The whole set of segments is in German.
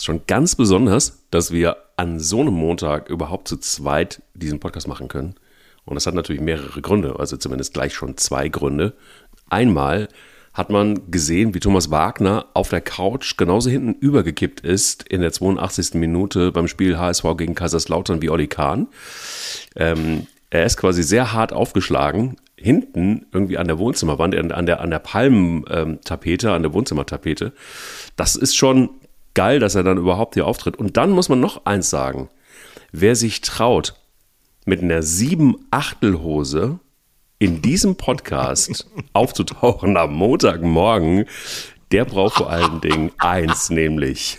ist schon ganz besonders, dass wir an so einem Montag überhaupt zu zweit diesen Podcast machen können. Und das hat natürlich mehrere Gründe, also zumindest gleich schon zwei Gründe. Einmal hat man gesehen, wie Thomas Wagner auf der Couch genauso hinten übergekippt ist in der 82. Minute beim Spiel HSV gegen Kaiserslautern wie Olli Kahn. Ähm, er ist quasi sehr hart aufgeschlagen, hinten irgendwie an der Wohnzimmerwand, an der, an der Palmentapete, an der Wohnzimmertapete. Das ist schon geil, dass er dann überhaupt hier auftritt. Und dann muss man noch eins sagen. Wer sich traut, mit einer sieben Achtelhose in diesem Podcast aufzutauchen am Montagmorgen, der braucht vor allen Dingen eins, nämlich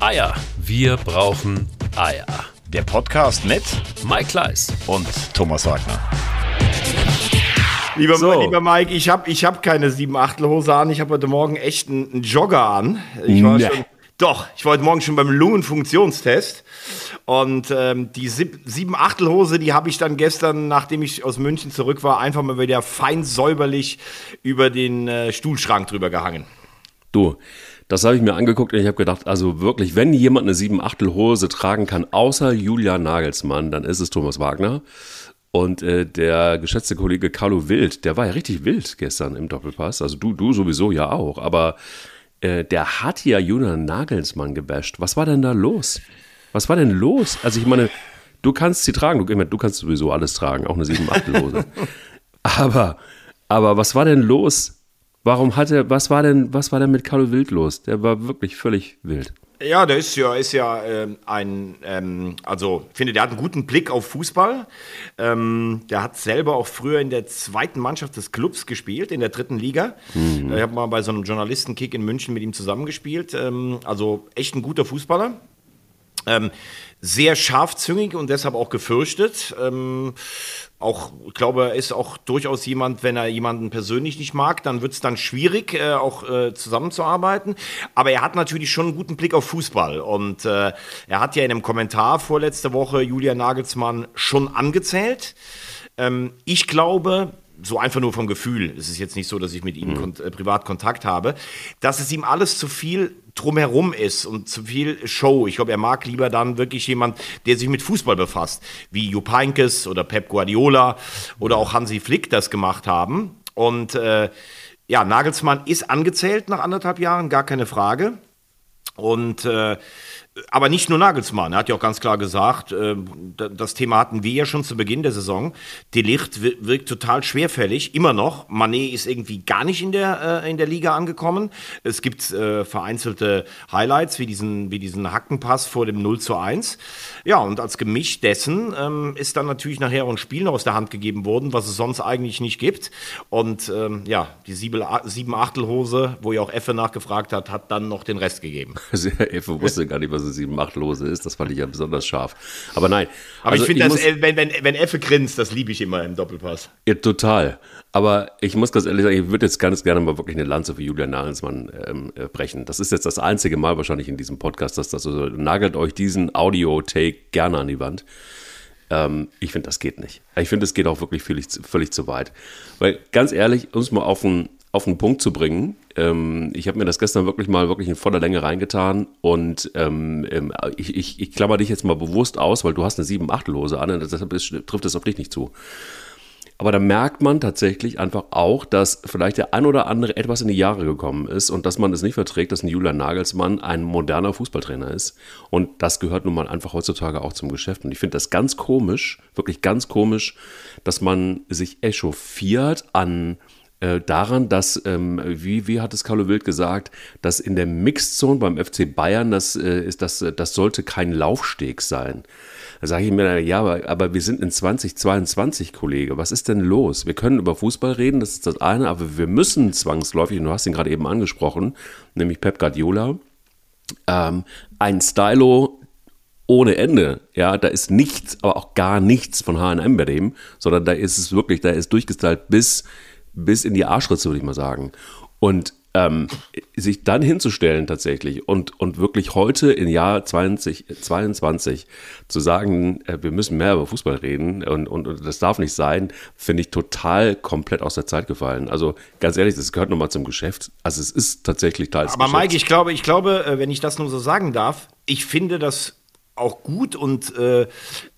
Eier. Wir brauchen Eier. Der Podcast mit Mike Kleiss und Thomas Wagner. Lieber, so. lieber Mike, ich habe ich hab keine 7 Achtelhose an. Ich habe heute Morgen echt einen, einen Jogger an. Ich war nee. schon, doch, ich war heute Morgen schon beim Lungenfunktionstest. Und ähm, die sieben Achtelhose, die habe ich dann gestern, nachdem ich aus München zurück war, einfach mal wieder fein säuberlich über den äh, Stuhlschrank drüber gehangen. Du, das habe ich mir angeguckt und ich habe gedacht, also wirklich, wenn jemand eine sieben Achtelhose tragen kann, außer Julian Nagelsmann, dann ist es Thomas Wagner. Und äh, der geschätzte Kollege Carlo Wild, der war ja richtig wild gestern im Doppelpass. Also du, du sowieso ja auch. Aber äh, der hat ja Julian Nagelsmann gebasht. Was war denn da los? Was war denn los? Also ich meine, du kannst sie tragen, du, du kannst sowieso alles tragen, auch eine 7 Achtelhose. aber, aber was war denn los? Warum hat er, was war denn, was war denn mit Carlo Wild los? Der war wirklich völlig wild. Ja, der ist ja, ist ja ähm, ein, ähm, also ich finde, der hat einen guten Blick auf Fußball. Ähm, der hat selber auch früher in der zweiten Mannschaft des Clubs gespielt, in der dritten Liga. Mhm. Ich habe mal bei so einem Journalistenkick in München mit ihm zusammengespielt. Ähm, also echt ein guter Fußballer. Ähm, sehr scharfzüngig und deshalb auch gefürchtet. Auch, ich glaube, er ist auch durchaus jemand, wenn er jemanden persönlich nicht mag, dann wird es dann schwierig, äh, auch äh, zusammenzuarbeiten. Aber er hat natürlich schon einen guten Blick auf Fußball. Und äh, er hat ja in einem Kommentar vorletzte Woche Julia Nagelsmann schon angezählt. Ähm, ich glaube, so einfach nur vom Gefühl, es ist jetzt nicht so, dass ich mit ihm mhm. kon äh, privat Kontakt habe, dass es ihm alles zu viel drumherum ist und zu viel Show. Ich glaube, er mag lieber dann wirklich jemand, der sich mit Fußball befasst, wie Jupp Heynckes oder Pep Guardiola oder auch Hansi Flick das gemacht haben. Und äh, ja, Nagelsmann ist angezählt nach anderthalb Jahren, gar keine Frage. Und äh, aber nicht nur Nagelsmann. Er hat ja auch ganz klar gesagt, äh, das Thema hatten wir ja schon zu Beginn der Saison. Delicht wirkt total schwerfällig, immer noch. Manet ist irgendwie gar nicht in der, äh, in der Liga angekommen. Es gibt äh, vereinzelte Highlights, wie diesen, wie diesen Hackenpass vor dem 0 zu 1. Ja, und als Gemisch dessen ähm, ist dann natürlich nachher ein Spiel aus der Hand gegeben worden, was es sonst eigentlich nicht gibt. Und ähm, ja, die Sieben-Achtelhose, wo ja auch Effe nachgefragt hat, hat dann noch den Rest gegeben. Effe wusste gar nicht, was also sieben Achtlose ist. Das fand ich ja besonders scharf. Aber nein. Aber also ich finde, wenn, wenn, wenn Effe grinst, das liebe ich immer im Doppelpass. Ja, total. Aber ich muss ganz ehrlich sagen, ich würde jetzt ganz gerne mal wirklich eine Lanze für Julian Nagelsmann ähm, äh, brechen. Das ist jetzt das einzige Mal wahrscheinlich in diesem Podcast, dass das so, nagelt euch diesen Audio-Take gerne an die Wand. Ähm, ich finde, das geht nicht. Ich finde, es geht auch wirklich völlig, völlig zu weit. Weil ganz ehrlich, uns mal auf den, auf den Punkt zu bringen, ähm, ich habe mir das gestern wirklich mal wirklich in voller Länge reingetan und ähm, ähm, ich, ich, ich klammer dich jetzt mal bewusst aus, weil du hast eine 7-8-Lose an und deshalb ist, trifft es auf dich nicht zu. Aber da merkt man tatsächlich einfach auch, dass vielleicht der ein oder andere etwas in die Jahre gekommen ist und dass man es nicht verträgt, dass ein Julian Nagelsmann ein moderner Fußballtrainer ist. Und das gehört nun mal einfach heutzutage auch zum Geschäft. Und ich finde das ganz komisch, wirklich ganz komisch, dass man sich echauffiert an äh, daran, dass, ähm, wie, wie hat es Carlo Wild gesagt, dass in der Mixzone beim FC Bayern, das, äh, ist, das, das sollte kein Laufsteg sein. Da sage ich mir, ja, aber, aber wir sind in 2022, Kollege. Was ist denn los? Wir können über Fußball reden, das ist das eine, aber wir müssen zwangsläufig, und du hast ihn gerade eben angesprochen, nämlich Pep Guardiola, ähm, ein Stylo ohne Ende. Ja, da ist nichts, aber auch gar nichts von H&M bei dem, sondern da ist es wirklich, da ist durchgestylt bis bis in die Arschritze, würde ich mal sagen. Und ähm, sich dann hinzustellen tatsächlich und, und wirklich heute im Jahr 2022 zu sagen, äh, wir müssen mehr über Fußball reden und, und, und das darf nicht sein, finde ich total komplett aus der Zeit gefallen. Also ganz ehrlich, das gehört nochmal zum Geschäft. Also es ist tatsächlich Teil des Aber Geschäfts. Mike, ich glaube, ich glaube, äh, wenn ich das nur so sagen darf, ich finde das auch gut und äh,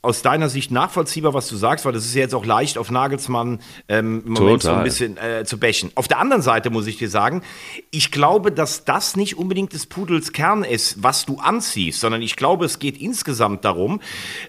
aus deiner Sicht nachvollziehbar, was du sagst, weil das ist ja jetzt auch leicht auf Nagelsmann ähm, im Moment so ein bisschen äh, zu bächen. Auf der anderen Seite muss ich dir sagen, ich glaube, dass das nicht unbedingt des Pudels Kern ist, was du anziehst, sondern ich glaube, es geht insgesamt darum.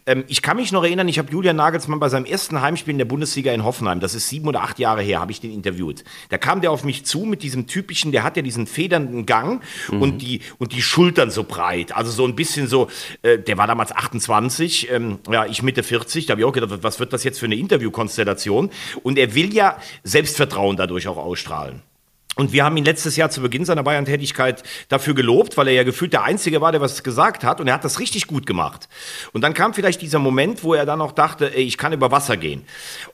Ähm, ich kann mich noch erinnern, ich habe Julian Nagelsmann bei seinem ersten Heimspiel in der Bundesliga in Hoffenheim, das ist sieben oder acht Jahre her, habe ich den interviewt. Da kam der auf mich zu mit diesem typischen, der hat ja diesen federnden Gang und, die, und die Schultern so breit, also so ein bisschen so, äh, der war damals 28, ähm, ja, ich Mitte 40, da habe ich auch gedacht, was wird das jetzt für eine Interviewkonstellation? Und er will ja Selbstvertrauen dadurch auch ausstrahlen. Und wir haben ihn letztes Jahr zu Beginn seiner Bayern-Tätigkeit dafür gelobt, weil er ja gefühlt der Einzige war, der was gesagt hat. Und er hat das richtig gut gemacht. Und dann kam vielleicht dieser Moment, wo er dann auch dachte, ey, ich kann über Wasser gehen.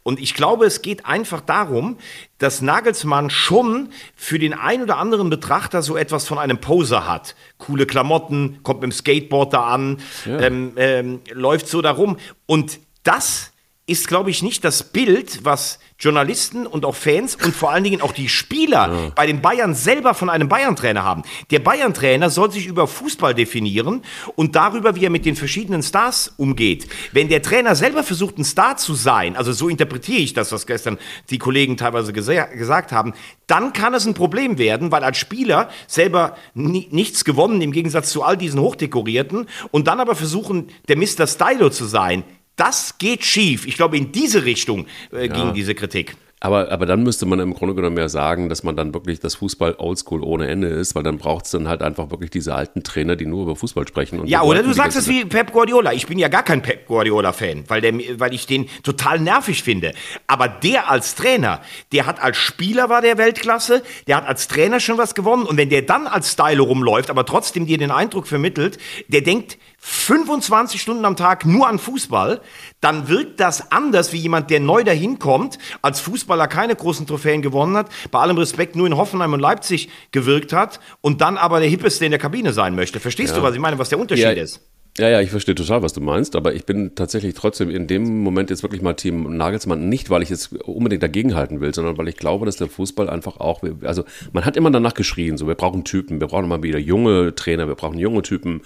Und ich glaube, es geht einfach darum, dass Nagelsmann schon für den ein oder anderen Betrachter so etwas von einem Poser hat. Coole Klamotten, kommt mit dem Skateboard da an, ähm, ähm, läuft so darum. Und das ist, glaube ich, nicht das Bild, was Journalisten und auch Fans und vor allen Dingen auch die Spieler bei den Bayern selber von einem Bayern-Trainer haben. Der Bayern-Trainer soll sich über Fußball definieren und darüber, wie er mit den verschiedenen Stars umgeht. Wenn der Trainer selber versucht, ein Star zu sein, also so interpretiere ich das, was gestern die Kollegen teilweise gesa gesagt haben, dann kann es ein Problem werden, weil als Spieler selber ni nichts gewonnen im Gegensatz zu all diesen Hochdekorierten und dann aber versuchen, der Mr. Stylo zu sein. Das geht schief. Ich glaube, in diese Richtung äh, ging diese Kritik. Aber, aber dann müsste man im Grunde genommen ja sagen, dass man dann wirklich das Fußball oldschool ohne Ende ist, weil dann braucht es dann halt einfach wirklich diese alten Trainer, die nur über Fußball sprechen. Ja, oder du sagst es wie Pep Guardiola. Ich bin ja gar kein Pep Guardiola-Fan, weil, der weil ich den total nervig finde. Aber der als Trainer, der hat als Spieler war der Weltklasse, der hat als Trainer schon was gewonnen. Und wenn der dann als Stylo rumläuft, aber trotzdem dir den Eindruck vermittelt, der denkt 25 Stunden am Tag nur an Fußball, dann wirkt das anders wie jemand, der neu dahin kommt, als Fußballer keine großen Trophäen gewonnen hat, bei allem Respekt nur in Hoffenheim und Leipzig gewirkt hat und dann aber der Hippeste in der Kabine sein möchte. Verstehst du, was ich meine, was der Unterschied Ja, ist? Ja, ja, ich verstehe total, was du meinst, aber ich bin tatsächlich trotzdem in dem Moment jetzt wirklich mal Team Nagelsmann, nicht weil ich jetzt unbedingt dagegenhalten will, sondern weil ich glaube, dass der Fußball einfach auch, also man hat immer danach geschrien, so wir brauchen Typen, wir brauchen mal wieder junge Trainer, wir brauchen junge Typen,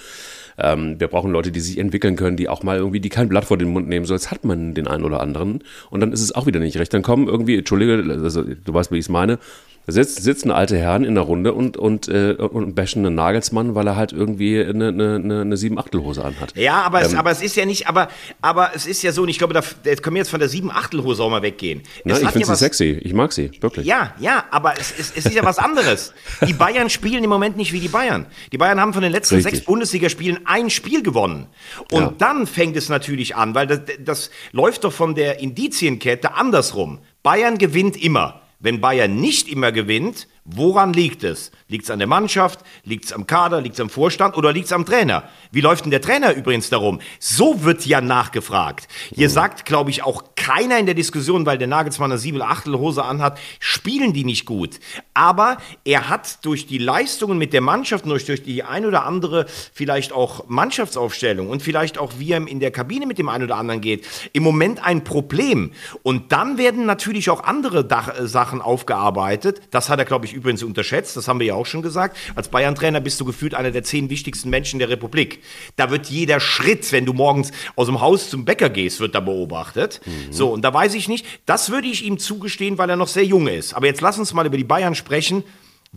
ähm, wir brauchen Leute, die sich entwickeln können, die auch mal irgendwie, die kein Blatt vor den Mund nehmen, so jetzt hat man den einen oder anderen. Und dann ist es auch wieder nicht recht. Dann kommen irgendwie, Entschuldige, also, du weißt, wie ich es meine, da sitzt, sitzen alte Herren in der Runde und, und, äh, und bashen einen Nagelsmann, weil er halt irgendwie eine, eine, eine, eine Sieben-Achtel-Hose anhat. Ja, aber, Ähm. es, aber es ist ja nicht, aber, aber es ist ja so, und ich glaube, da, da können wir jetzt von der sieben Achtelhose auch mal weggehen. Na, ich finde ja sie sexy. Ich mag sie, wirklich. Ja, ja, aber es, es, es ist ja was anderes. Die Bayern spielen im Moment nicht wie die Bayern. Die Bayern haben von den letzten Richtig. sechs Bundesligaspielen ein Spiel gewonnen. Und Ja. dann fängt es natürlich an, weil das, das läuft doch von der Indizienkette andersrum. Bayern gewinnt immer. Wenn Bayern nicht immer gewinnt, woran liegt es? Liegt es an der Mannschaft? Liegt es am Kader? Liegt es am Vorstand? Oder liegt es am Trainer? Wie läuft denn der Trainer übrigens darum? So wird ja nachgefragt. Hier sagt, glaube ich, auch keiner in der Diskussion, weil der Nagelsmann eine sieben Achtelhose anhat, spielen die nicht gut. Aber er hat durch die Leistungen mit der Mannschaft durch, durch die ein oder andere vielleicht auch Mannschaftsaufstellung und vielleicht auch wie er in der Kabine mit dem einen oder anderen geht, im Moment ein Problem. Und dann werden natürlich auch andere Dach, Sachen aufgearbeitet. Das hat er, glaube ich, übrigens unterschätzt. Das haben wir ja auch schon gesagt. Als Bayern-Trainer bist du gefühlt einer der zehn wichtigsten Menschen der Republik. Da wird jeder Schritt, wenn du morgens aus dem Haus zum Bäcker gehst, wird da beobachtet. So, und da weiß ich nicht, das würde ich ihm zugestehen, weil er noch sehr jung ist. Aber jetzt lass uns mal über die Bayern sprechen,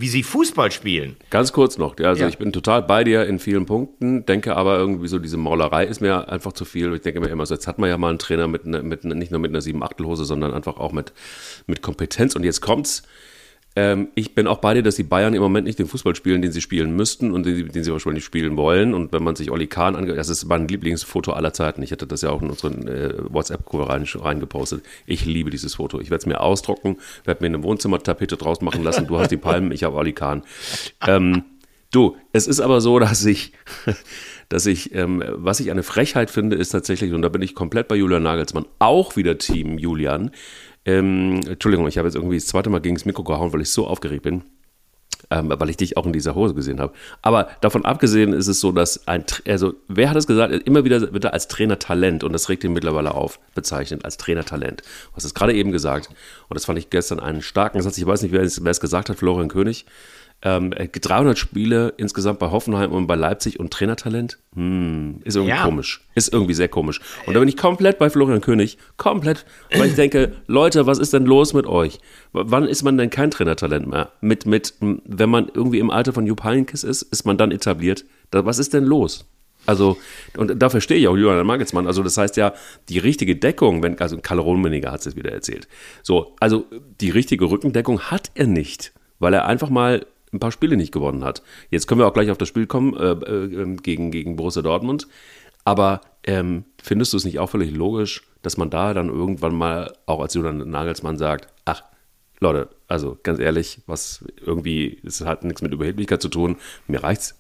wie sie Fußball spielen. Ganz kurz noch. Ja, also Ja. ich bin total bei dir in vielen Punkten, denke aber irgendwie so, diese Maulerei ist mir einfach zu viel. Ich denke mir immer so, jetzt hat man ja mal einen Trainer mit, ne, mit ne- nicht nur mit einer sieben Achtelhose, sondern einfach auch mit, mit Kompetenz. Und jetzt kommt's. Ähm, ich bin auch bei dir, dass die Bayern im Moment nicht den Fußball spielen, den sie spielen müssten und den, den sie wahrscheinlich spielen wollen. Und wenn man sich Oli Kahn angeht, das ist mein Lieblingsfoto aller Zeiten. Ich hatte das ja auch in unseren äh, WhatsApp-Gruppe rein, reingepostet. Ich liebe dieses Foto. Ich werde es mir ausdrucken, werde mir eine Wohnzimmertapete draus machen lassen. Du hast die Palmen, ich habe Oli Kahn. Ähm, du, es ist aber so, dass ich, dass ich, ähm, was ich eine Frechheit finde, ist tatsächlich, und da bin ich komplett bei Julian Nagelsmann, auch wieder Team Julian. Ähm, Entschuldigung, ich habe jetzt irgendwie das zweite Mal gegen das Mikro gehauen, weil ich so aufgeregt bin. ähm, weil ich dich auch in dieser Hose gesehen habe. Aber davon abgesehen ist es so, dass ein, also wer hat es gesagt, immer wieder wird er als Trainertalent und das regt ihn mittlerweile auf, bezeichnet als Trainertalent. Du hast es gerade eben gesagt und das fand ich gestern einen starken Satz. Ich weiß nicht, wer es, wer es gesagt hat, Florian König. Ähm, 300 Spiele insgesamt bei Hoffenheim und bei Leipzig und Trainertalent? Hm, ist irgendwie Ja. komisch. Ist irgendwie sehr komisch. Und da bin ich komplett bei Florian König. Komplett. Weil ich denke, Leute, was ist denn los mit euch? W wann ist man denn kein Trainertalent mehr? Mit, mit, wenn man irgendwie im Alter von Jupp Heynckes ist, ist man dann etabliert? Da, was ist denn los? Also, und da verstehe ich auch Julian Magelsmann. Also, das heißt ja, die richtige Deckung, wenn, also Karl Rummenigge hat es jetzt wieder erzählt. So, also die richtige Rückendeckung hat er nicht, weil er einfach mal ein paar Spiele nicht gewonnen hat. Jetzt können wir auch gleich auf das Spiel kommen äh, äh, gegen, gegen Borussia Dortmund. Aber ähm, findest du es nicht auch völlig logisch, dass man da dann irgendwann mal auch als Julian Nagelsmann sagt, ach, Leute, also ganz ehrlich, was irgendwie, es hat nichts mit Überheblichkeit zu tun, mir reicht's.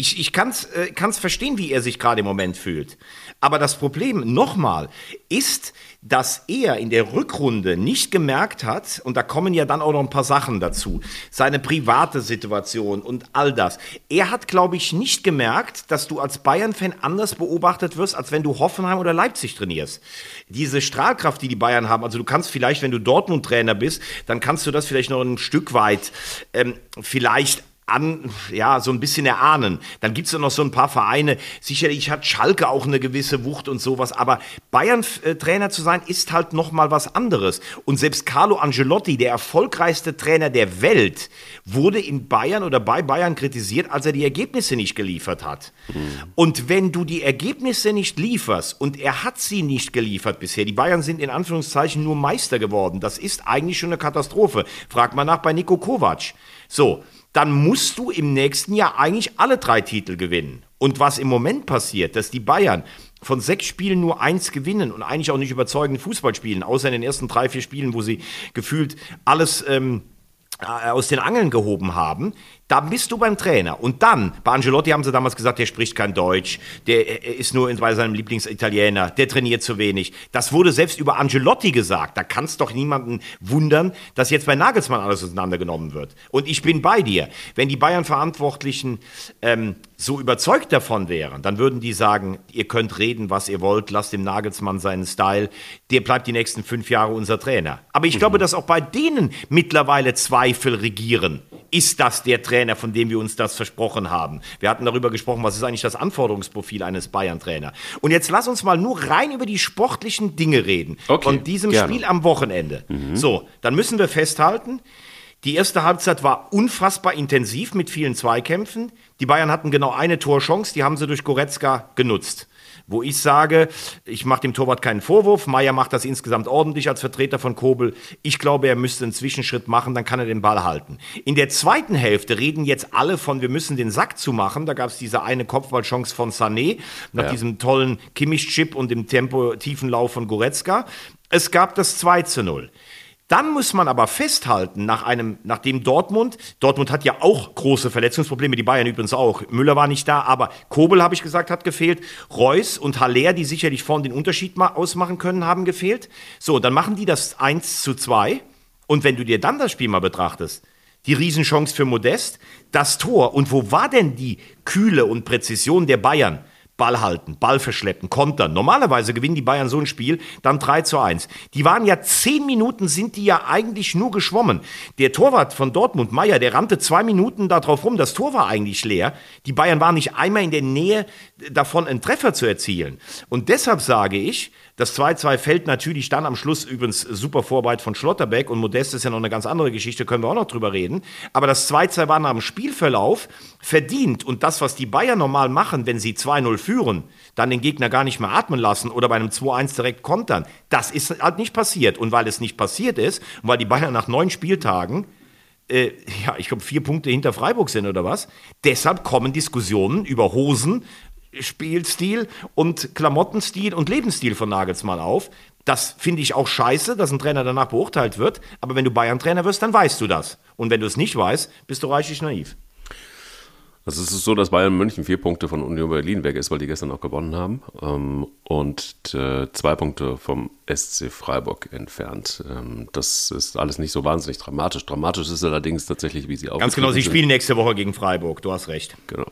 Ich, ich kann es äh, verstehen, wie er sich gerade im Moment fühlt. Aber das Problem, nochmal, ist, dass er in der Rückrunde nicht gemerkt hat, und da kommen ja dann auch noch ein paar Sachen dazu, seine private Situation und all das. Er hat, glaube ich, nicht gemerkt, dass du als Bayern-Fan anders beobachtet wirst, als wenn du Hoffenheim oder Leipzig trainierst. Diese Strahlkraft, die die Bayern haben, also du kannst vielleicht, wenn du Dortmund-Trainer bist, dann kannst du das vielleicht noch ein Stück weit ähm, vielleicht an, ja, so ein bisschen erahnen. Dann gibt's ja noch so ein paar Vereine. Sicherlich hat Schalke auch eine gewisse Wucht und sowas, aber Bayern-Trainer zu sein, ist halt noch mal was anderes. Und selbst Carlo Angelotti, der erfolgreichste Trainer der Welt, wurde in Bayern oder bei Bayern kritisiert, als er die Ergebnisse nicht geliefert hat. Und wenn du die Ergebnisse nicht lieferst, und er hat sie nicht geliefert bisher, die Bayern sind in Anführungszeichen nur Meister geworden, das ist eigentlich schon eine Katastrophe. Frag mal nach bei Nico Kovac. So, dann musst du im nächsten Jahr eigentlich alle drei Titel gewinnen. Und was im Moment passiert, dass die Bayern von sechs Spielen nur eins gewinnen und eigentlich auch nicht überzeugend Fußball spielen, außer in den ersten drei, vier Spielen, wo sie gefühlt alles ähm, äh, aus den Angeln gehoben haben, da bist du beim Trainer. Und dann, bei Angelotti haben sie damals gesagt, der spricht kein Deutsch, der äh, ist nur bei seinem Lieblingsitaliener, der trainiert zu wenig. Das wurde selbst über Angelotti gesagt. Da kann es doch niemanden wundern, dass jetzt bei Nagelsmann alles auseinandergenommen wird. Und ich bin bei dir. Wenn die Bayern-Verantwortlichen ähm, so überzeugt davon wären, dann würden die sagen, ihr könnt reden, was ihr wollt, lasst dem Nagelsmann seinen Style, der bleibt die nächsten fünf Jahre unser Trainer. Aber ich glaube, dass auch bei denen mittlerweile Zweifel regieren. Ist das der Trainer, von dem wir uns das versprochen haben? Wir hatten darüber gesprochen, was ist eigentlich das Anforderungsprofil eines Bayern-Trainer? Und jetzt lass uns mal nur rein über die sportlichen Dinge reden. Okay, Von diesem gerne. Spiel am Wochenende. So, dann müssen wir festhalten, die erste Halbzeit war unfassbar intensiv mit vielen Zweikämpfen. Die Bayern hatten genau eine Torchance, die haben sie durch Goretzka genutzt. Wo ich sage, ich mache dem Torwart keinen Vorwurf. Meier macht das insgesamt ordentlich als Vertreter von Kobel. Ich glaube, er müsste einen Zwischenschritt machen, dann kann er den Ball halten. In der zweiten Hälfte reden jetzt alle von, wir müssen den Sack zumachen. Da gab es diese eine Kopfballchance von Sané nach Ja. diesem tollen Kimmich-Chip und dem Tempo-tiefen Lauf von Goretzka. Es gab das 2 zu 0. Dann muss man aber festhalten, nach einem, nachdem Dortmund, Dortmund hat ja auch große Verletzungsprobleme, die Bayern übrigens auch. Müller war nicht da, aber Kobel, habe ich gesagt, hat gefehlt. Reus und Haller, die sicherlich vorne den Unterschied ma- ausmachen können, haben gefehlt. So, dann machen die das 1 zu 2. Und wenn du dir dann das Spiel mal betrachtest, die Riesenchance für Modest, das Tor. Und wo war denn die Kühle und Präzision der Bayern? Ball halten, Ball verschleppen, kontern. Normalerweise gewinnen die Bayern so ein Spiel, dann 3 zu 1. Die waren ja zehn Minuten, sind die ja eigentlich nur geschwommen. Der Torwart von Dortmund, Meier, der rannte zwei Minuten da drauf rum, das Tor war eigentlich leer. Die Bayern waren nicht einmal in der Nähe davon, einen Treffer zu erzielen. Und deshalb sage ich, das 2-2 fällt natürlich dann am Schluss übrigens super Vorarbeit von Schlotterbeck und Modest ist ja noch eine ganz andere Geschichte, können wir auch noch drüber reden. Aber das 2-2 war nach dem Spielverlauf verdient und das, was die Bayern normal machen, wenn sie 2-0 führen, dann den Gegner gar nicht mehr atmen lassen oder bei einem 2-1 direkt kontern, das ist halt nicht passiert. Und weil es nicht passiert ist und weil die Bayern nach neun Spieltagen äh, ja, ich glaube, vier Punkte hinter Freiburg sind oder was. Deshalb kommen Diskussionen über Hosen, Spielstil und Klamottenstil und Lebensstil von Nagelsmann auf. Das finde ich auch scheiße, dass ein Trainer danach beurteilt wird. Aber wenn du Bayern-Trainer wirst, dann weißt du das. Und wenn du es nicht weißt, bist du reichlich naiv. Also es ist so, dass Bayern München vier Punkte von Union Berlin weg ist, weil die gestern auch gewonnen haben. Ähm, und äh, zwei Punkte vom SC Freiburg entfernt. Ähm, das ist alles nicht so wahnsinnig dramatisch. Dramatisch ist allerdings tatsächlich, wie sie auch. Ganz genau, sie spielen nächste Woche gegen Freiburg, du hast recht. Genau.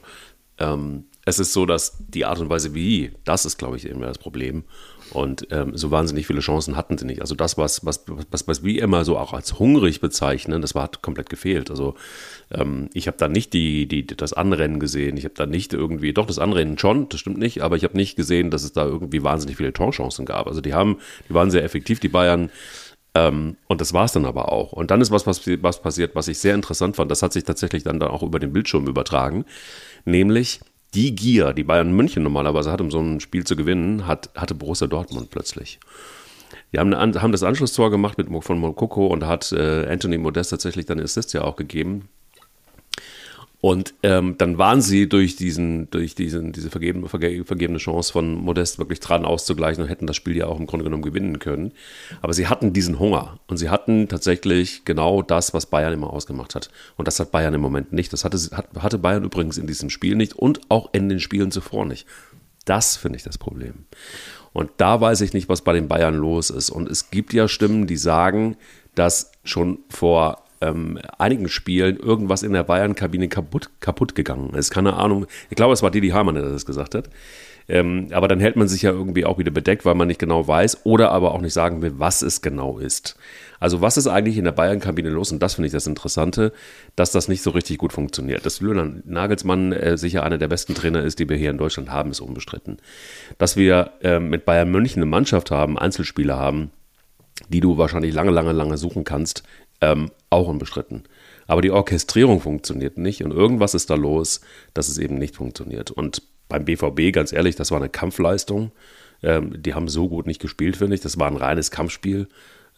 Ähm, es ist so, dass die Art und Weise wie, das ist, glaube ich, immer das Problem. Und ähm, so wahnsinnig viele Chancen hatten sie nicht. Also das, was, was, was, was wir immer so auch als hungrig bezeichnen, das war hat komplett gefehlt. Also ähm, ich habe da nicht die, die, das Anrennen gesehen. Ich habe da nicht irgendwie, doch das Anrennen schon, das stimmt nicht, aber ich habe nicht gesehen, dass es da irgendwie wahnsinnig viele Torchancen gab. Also die haben, die waren sehr effektiv, die Bayern. Ähm, und das war es dann aber auch. Und dann ist was, was, was passiert, was ich sehr interessant fand. Das hat sich tatsächlich dann, dann auch über den Bildschirm übertragen. Nämlich, die Gier, die Bayern München normalerweise hat, um so ein Spiel zu gewinnen, hat, hatte Borussia Dortmund plötzlich. Die haben, eine, haben das Anschlusstor gemacht mit, von Mokoko und hat äh, Anthony Modest tatsächlich dann Assist ja auch gegeben. Und ähm, dann waren sie durch diesen, durch diesen, diese vergebene, vergebene Chance von Modest wirklich dran auszugleichen und hätten das Spiel ja auch im Grunde genommen gewinnen können. Aber sie hatten diesen Hunger und sie hatten tatsächlich genau das, was Bayern immer ausgemacht hat. Und das hat Bayern im Moment nicht. Das hatte, hatte Bayern übrigens in diesem Spiel nicht und auch in den Spielen zuvor nicht. Das finde ich das Problem. Und da weiß ich nicht, was bei den Bayern los ist. Und es gibt ja Stimmen, die sagen, dass schon vor ähm, einigen Spielen irgendwas in der Bayern-Kabine kaputt, kaputt gegangen ist. Keine Ahnung. Ich glaube, es war Didi Hamann, der das gesagt hat. Ähm, aber dann hält man sich ja irgendwie auch wieder bedeckt, weil man nicht genau weiß oder aber auch nicht sagen will, was es genau ist. Also was ist eigentlich in der Bayern-Kabine los? Und das finde ich das Interessante, dass das nicht so richtig gut funktioniert. Dass Julian Nagelsmann äh, sicher einer der besten Trainer ist, die wir hier in Deutschland haben, ist unbestritten. Dass wir äh, mit Bayern München eine Mannschaft haben, Einzelspieler haben, die du wahrscheinlich lange, lange, lange suchen kannst, ähm, auch unbestritten. Aber die Orchestrierung funktioniert nicht und irgendwas ist da los, dass es eben nicht funktioniert. Und beim BVB, ganz ehrlich, das war eine Kampfleistung. Ähm, die haben so gut nicht gespielt, finde ich. Das war ein reines Kampfspiel.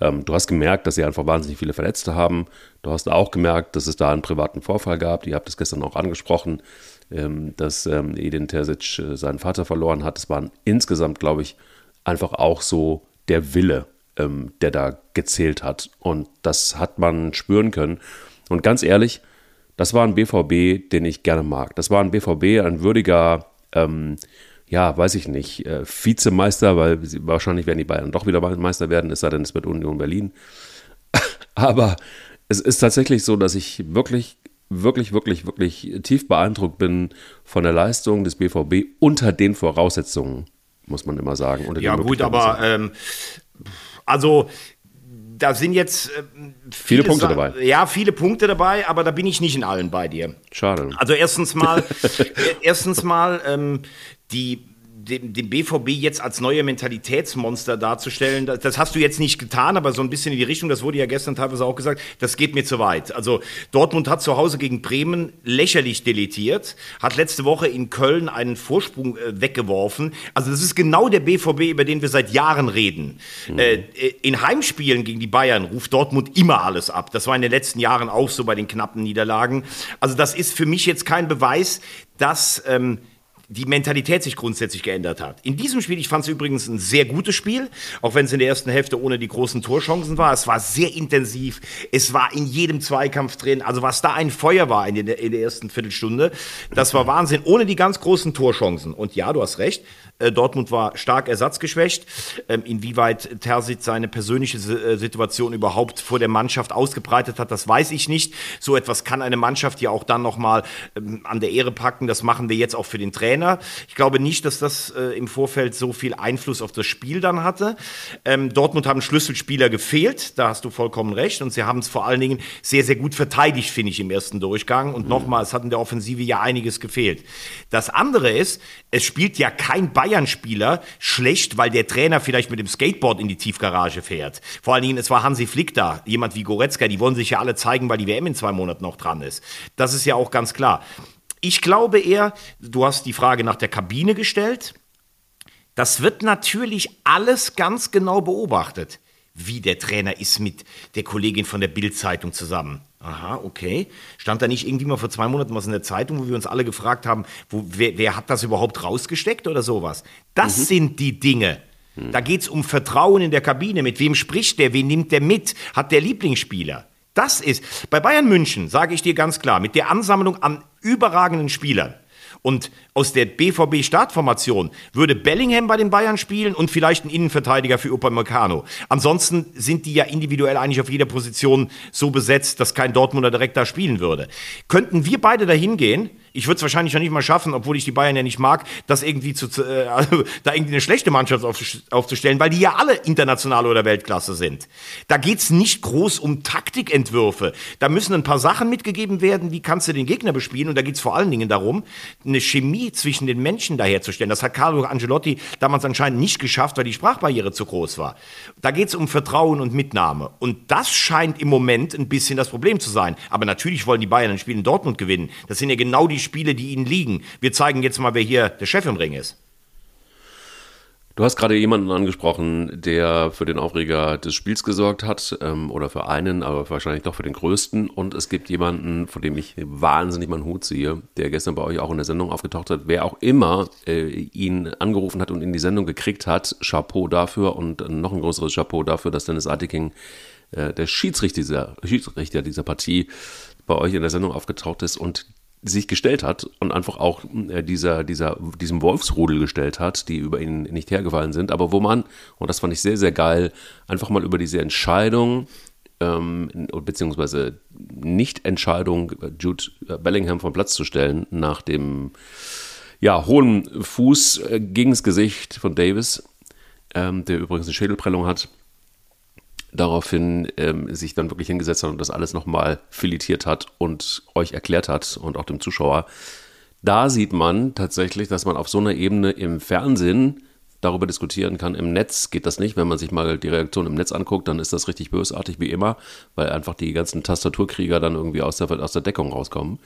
Ähm, du hast gemerkt, dass sie einfach wahnsinnig viele Verletzte haben. Du hast auch gemerkt, dass es da einen privaten Vorfall gab. Ihr habt es gestern auch angesprochen, ähm, dass ähm, Edin Terzic äh, seinen Vater verloren hat. Es waren insgesamt, glaube ich, einfach auch so der Wille ähm, der da gezählt hat. Und das hat man spüren können. Und ganz ehrlich, das war ein BVB, den ich gerne mag. Das war ein BVB, ein würdiger, ähm, ja, weiß ich nicht, äh, Vizemeister, weil sie, wahrscheinlich werden die Bayern doch wieder Meister werden, es sei denn, es wird Union Berlin. Aber es ist tatsächlich so, dass ich wirklich, wirklich, wirklich, wirklich tief beeindruckt bin von der Leistung des BVB unter den Voraussetzungen, muss man immer sagen. ja, gut, aber ähm, also da sind jetzt äh, viele, viele, Punkte Sa dabei. Ja, viele Punkte dabei, aber da bin ich nicht in allen bei dir. Schade. Also erstens mal, erstens mal ähm, die dem, dem BVB jetzt als neue Mentalitätsmonster darzustellen, das, das, hast du jetzt nicht getan, aber so ein bisschen in die Richtung, das wurde ja gestern teilweise auch gesagt, das geht mir zu weit. Also Dortmund hat zu Hause gegen Bremen lächerlich deletiert, hat letzte Woche in Köln einen Vorsprung äh, weggeworfen. Also das ist genau der BVB, über den wir seit Jahren reden. Mhm. Äh, in Heimspielen gegen die Bayern ruft Dortmund immer alles ab. Das war in den letzten Jahren auch so bei den knappen Niederlagen. Also das ist für mich jetzt kein Beweis, dass ähm, die Mentalität sich grundsätzlich geändert hat. In diesem Spiel, ich fand es übrigens ein sehr gutes Spiel, auch wenn es in der ersten Hälfte ohne die großen Torchancen war. Es war sehr intensiv, es war in jedem Zweikampf drin. Also was da ein Feuer war in der, in der ersten Viertelstunde, das war Wahnsinn, ohne die ganz großen Torchancen. Und ja, du hast recht, Dortmund war stark ersatzgeschwächt. Ähm, inwieweit Terzic seine persönliche äh, Situation überhaupt vor der Mannschaft ausgebreitet hat, das weiß ich nicht. So etwas kann eine Mannschaft ja auch dann nochmal ähm, an der Ehre packen. Das machen wir jetzt auch für den Trainer. Ich glaube nicht, dass das äh, im Vorfeld so viel Einfluss auf das Spiel dann hatte. Ähm, Dortmund haben Schlüsselspieler gefehlt, da hast du vollkommen recht. Und sie haben es vor allen Dingen sehr, sehr gut verteidigt, finde ich, im ersten Durchgang. Und mhm. nochmal, es hat in der Offensive ja einiges gefehlt. Das andere ist, es spielt ja kein Bayern Bayern-Spieler schlecht, weil der Trainer vielleicht mit dem Skateboard in die Tiefgarage fährt. Vor allen Dingen, es war Hansi Flick da, jemand wie Goretzka, die wollen sich ja alle zeigen, weil die WM in zwei Monaten noch dran ist. Das ist ja auch ganz klar. Ich glaube eher, du hast die Frage nach der Kabine gestellt. Das wird natürlich alles ganz genau beobachtet, wie der Trainer ist mit der Kollegin von der Bild-Zeitung zusammen. Aha, okay. Stand da nicht irgendwie mal vor zwei Monaten was in der Zeitung, wo wir uns alle gefragt haben, wo, wer, wer hat das überhaupt rausgesteckt oder sowas? Das mhm. sind die Dinge. Da geht es um Vertrauen in der Kabine. Mit wem spricht der? Wen nimmt der mit? Hat der Lieblingsspieler? das ist, bei Bayern München, sage ich dir ganz klar, mit der Ansammlung an überragenden Spielern, und aus der BVB-Startformation würde Bellingham bei den Bayern spielen und vielleicht ein Innenverteidiger für Upamecano. Ansonsten sind die ja individuell eigentlich auf jeder Position so besetzt, dass kein Dortmunder direkt da spielen würde. Könnten wir beide dahin gehen, ich würde es wahrscheinlich noch nicht mal schaffen, obwohl ich die Bayern ja nicht mag, das irgendwie zu, äh, also, da irgendwie eine schlechte Mannschaft auf, aufzustellen, weil die ja alle international oder Weltklasse sind. Da geht's nicht groß um Taktikentwürfe. Da müssen ein paar Sachen mitgegeben werden, wie kannst du den Gegner bespielen. Und da geht's vor allen Dingen darum, eine Chemie zwischen den Menschen daherzustellen. Das hat Carlo Angelotti damals anscheinend nicht geschafft, weil die Sprachbarriere zu groß war. Da geht's um Vertrauen und Mitnahme. Und das scheint im Moment ein bisschen das Problem zu sein. Aber natürlich wollen die Bayern ein Spiel in Dortmund gewinnen. Das sind ja genau die Spiele, die ihnen liegen. Wir zeigen jetzt mal, wer hier der Chef im Ring ist. Du hast gerade jemanden angesprochen, der für den Aufreger des Spiels gesorgt hat, ähm, oder für einen, aber wahrscheinlich doch für den größten. Und es gibt jemanden, von dem ich wahnsinnig meinen Hut ziehe, der gestern bei euch auch in der Sendung aufgetaucht hat. Wer auch immer äh, ihn angerufen hat und in die Sendung gekriegt hat, Chapeau dafür und noch ein größeres Chapeau dafür, dass Dennis Artiking, äh, der Schiedsrichter dieser, Schiedsrichter dieser Partie, bei euch in der Sendung aufgetaucht ist und sich gestellt hat und einfach auch äh, dieser, dieser, diesem Wolfsrudel gestellt hat, die über ihn nicht hergefallen sind, aber wo man, und das fand ich sehr, sehr geil, einfach mal über diese Entscheidung, ähm, beziehungsweise Nicht-Entscheidung, Jude Bellingham vom Platz zu stellen, nach dem ja, hohen Fuß äh, gegen das Gesicht von Davis, ähm, der übrigens eine Schädelprellung hat, daraufhin ähm, sich dann wirklich hingesetzt hat und das alles nochmal filetiert hat und euch erklärt hat und auch dem Zuschauer. Da sieht man tatsächlich, dass man auf so einer Ebene im Fernsehen darüber diskutieren kann. Im Netz geht das nicht. Wenn man sich mal die Reaktion im Netz anguckt, dann ist das richtig bösartig wie immer, weil einfach die ganzen Tastaturkrieger dann irgendwie aus der, aus der Deckung rauskommen.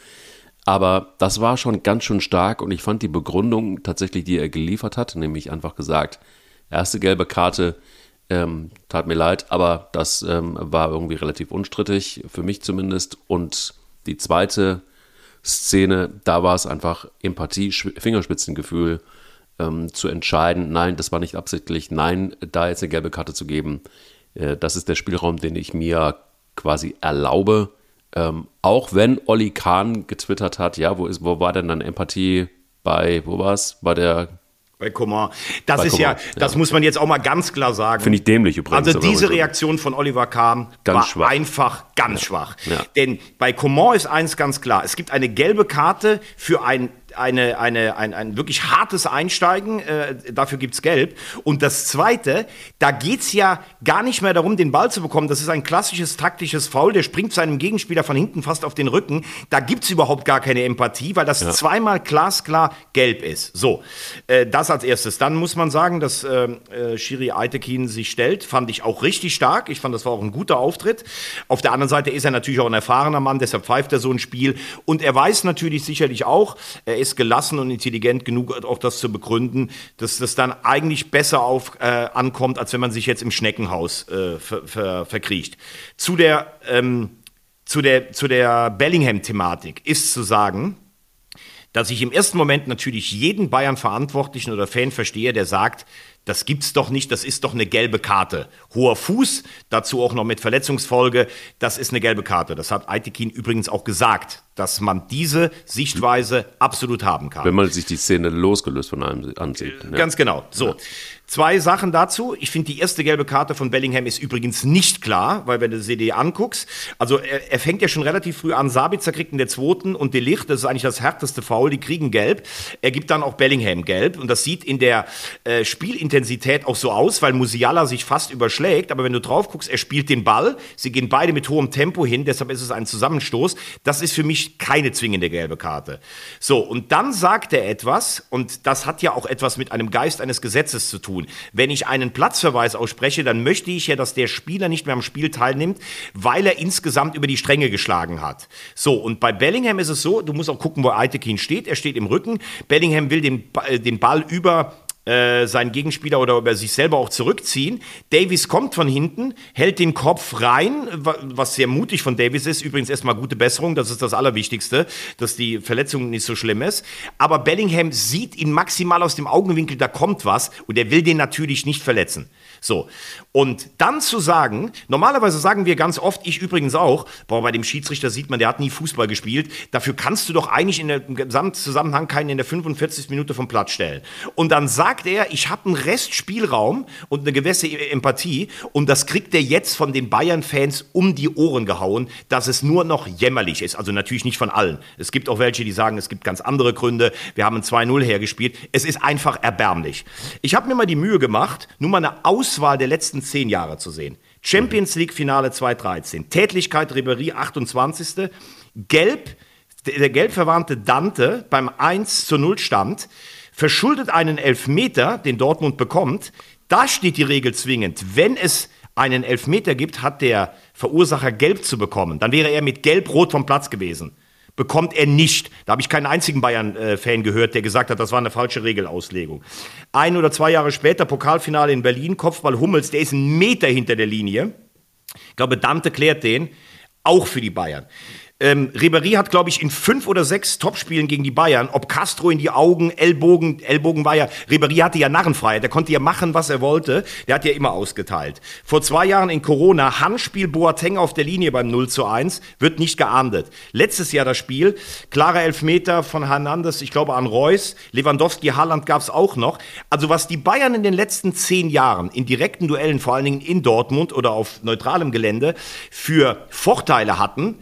Aber das war schon ganz schön stark und ich fand die Begründung tatsächlich, die er geliefert hat, nämlich einfach gesagt, erste gelbe Karte, ähm, tat mir leid, aber das ähm, war irgendwie relativ unstrittig, für mich zumindest. Und die zweite Szene, da war es einfach Empathie, Fingerspitzengefühl ähm, zu entscheiden, nein, das war nicht absichtlich, nein, da jetzt eine gelbe Karte zu geben. Äh, das ist der Spielraum, den ich mir quasi erlaube. Ähm, auch wenn Olli Kahn getwittert hat, ja, wo, ist, wo war denn dann Empathie bei, wo war es? Bei der bei Coman. Das Bei ist Coman, ja, das ja. muss man jetzt auch mal ganz klar sagen. Finde ich dämlich übrigens. Also diese Reaktion von Oliver Kahn ganz war schwach. einfach ganz ja. schwach. Ja. Denn bei Coman ist eins ganz klar. Es gibt eine gelbe Karte für ein eine, eine, ein, ein wirklich hartes Einsteigen, äh, dafür gibt's Gelb. Und das Zweite, da geht's ja gar nicht mehr darum, den Ball zu bekommen. Das ist ein klassisches taktisches Foul, der springt seinem Gegenspieler von hinten fast auf den Rücken. Da gibt's überhaupt gar keine Empathie, weil das ja. zweimal glasklar gelb ist. So, äh, das als erstes. Dann muss man sagen, dass äh, äh, Shiri Aitekin sich stellt, fand ich auch richtig stark. Ich fand, das war auch ein guter Auftritt. Auf der anderen Seite ist er natürlich auch ein erfahrener Mann, deshalb pfeift er so ein Spiel. Und er weiß natürlich sicherlich auch, er ist gelassen und intelligent genug, auch das zu begründen, dass das dann eigentlich besser auf, äh, ankommt, als wenn man sich jetzt im Schneckenhaus äh, ver, ver, verkriecht. Zu der, ähm, zu der, zu der Bellingham-Thematik ist zu sagen, dass ich im ersten Moment natürlich jeden Bayern-Verantwortlichen oder Fan verstehe, der sagt, das gibt's doch nicht, das ist doch eine gelbe Karte. Hoher Fuß, dazu auch noch mit Verletzungsfolge, das ist eine gelbe Karte. Das hat Aitekin übrigens auch gesagt dass man diese Sichtweise absolut haben kann. Wenn man sich die Szene losgelöst von einem ansieht. Ja. Ganz genau. So. Ja. Zwei Sachen dazu. Ich finde, die erste gelbe Karte von Bellingham ist übrigens nicht klar, weil wenn du sie dir anguckst, also er, er, fängt ja schon relativ früh an, Sabitzer kriegt in der zweiten und Delicht, das ist eigentlich das härteste Foul, die kriegen gelb. Er gibt dann auch Bellingham gelb und das sieht in der äh, Spielintensität auch so aus, weil Musiala sich fast überschlägt, aber wenn du drauf guckst, er spielt den Ball, sie gehen beide mit hohem Tempo hin, deshalb ist es ein Zusammenstoß. Das ist für mich keine zwingende gelbe Karte. So, und dann sagt er etwas, und das hat ja auch etwas mit einem Geist eines Gesetzes zu tun. Wenn ich einen Platzverweis ausspreche, dann möchte ich ja, dass der Spieler nicht mehr am Spiel teilnimmt, weil er insgesamt über die Stränge geschlagen hat. So, und bei Bellingham ist es so, du musst auch gucken, wo Aitekin steht. Er steht im Rücken. Bellingham will den, äh, den Ball über äh, seinen Gegenspieler oder über sich selber auch zurückziehen. Davies kommt von hinten, hält den Kopf rein, was sehr mutig von Davies ist. Übrigens erstmal gute Besserung, das ist das Allerwichtigste, dass die Verletzung nicht so schlimm ist. Aber Bellingham sieht ihn maximal aus dem Augenwinkel, da kommt was und er will den natürlich nicht verletzen. So. Und dann zu sagen, normalerweise sagen wir ganz oft, ich übrigens auch, boah, bei dem Schiedsrichter sieht man, der hat nie Fußball gespielt. Dafür kannst du doch eigentlich in der, Gesamtzusammenhang keinen in der 45. Minute vom Platz stellen. Und dann sagt er, ich habe einen Restspielraum und eine gewisse Empathie und das kriegt er jetzt von den Bayern-Fans um die Ohren gehauen, dass es nur noch jämmerlich ist. Also natürlich nicht von allen. Es gibt auch welche, die sagen, es gibt ganz andere Gründe. Wir haben ein 2-0 hergespielt. Es ist einfach erbärmlich. Ich habe mir mal die Mühe gemacht, nur mal eine Aus Auswahl der letzten zehn Jahre zu sehen. Champions League Finale 2013, Tätlichkeit Ribery 28. Gelb, der gelb verwarnte Dante beim 1 zu 0 Stand, verschuldet einen Elfmeter, den Dortmund bekommt. Da steht die Regel zwingend. Wenn es einen Elfmeter gibt, hat der Verursacher gelb zu bekommen. Dann wäre er mit gelb-rot vom Platz gewesen bekommt er nicht. Da habe ich keinen einzigen Bayern-Fan gehört, der gesagt hat, das war eine falsche Regelauslegung. Ein oder zwei Jahre später, Pokalfinale in Berlin, Kopfball Hummels, der ist einen Meter hinter der Linie. Ich glaube, Dante klärt den, auch für die Bayern. Ähm, Ribéry hat, glaube ich, in fünf oder sechs Topspielen gegen die Bayern, ob Castro in die Augen, Ellbogen, Ellbogen war ja, Ribéry hatte ja Narrenfreiheit, der konnte ja machen, was er wollte, der hat ja immer ausgeteilt. Vor zwei Jahren in Corona, Handspiel Boateng auf der Linie beim 0 zu 1, wird nicht geahndet. Letztes Jahr das Spiel, klarer Elfmeter von Hernandez, ich glaube an Reus, Lewandowski, Haaland gab es auch noch. Also was die Bayern in den letzten zehn Jahren in direkten Duellen, vor allen Dingen in Dortmund oder auf neutralem Gelände, für Vorteile hatten,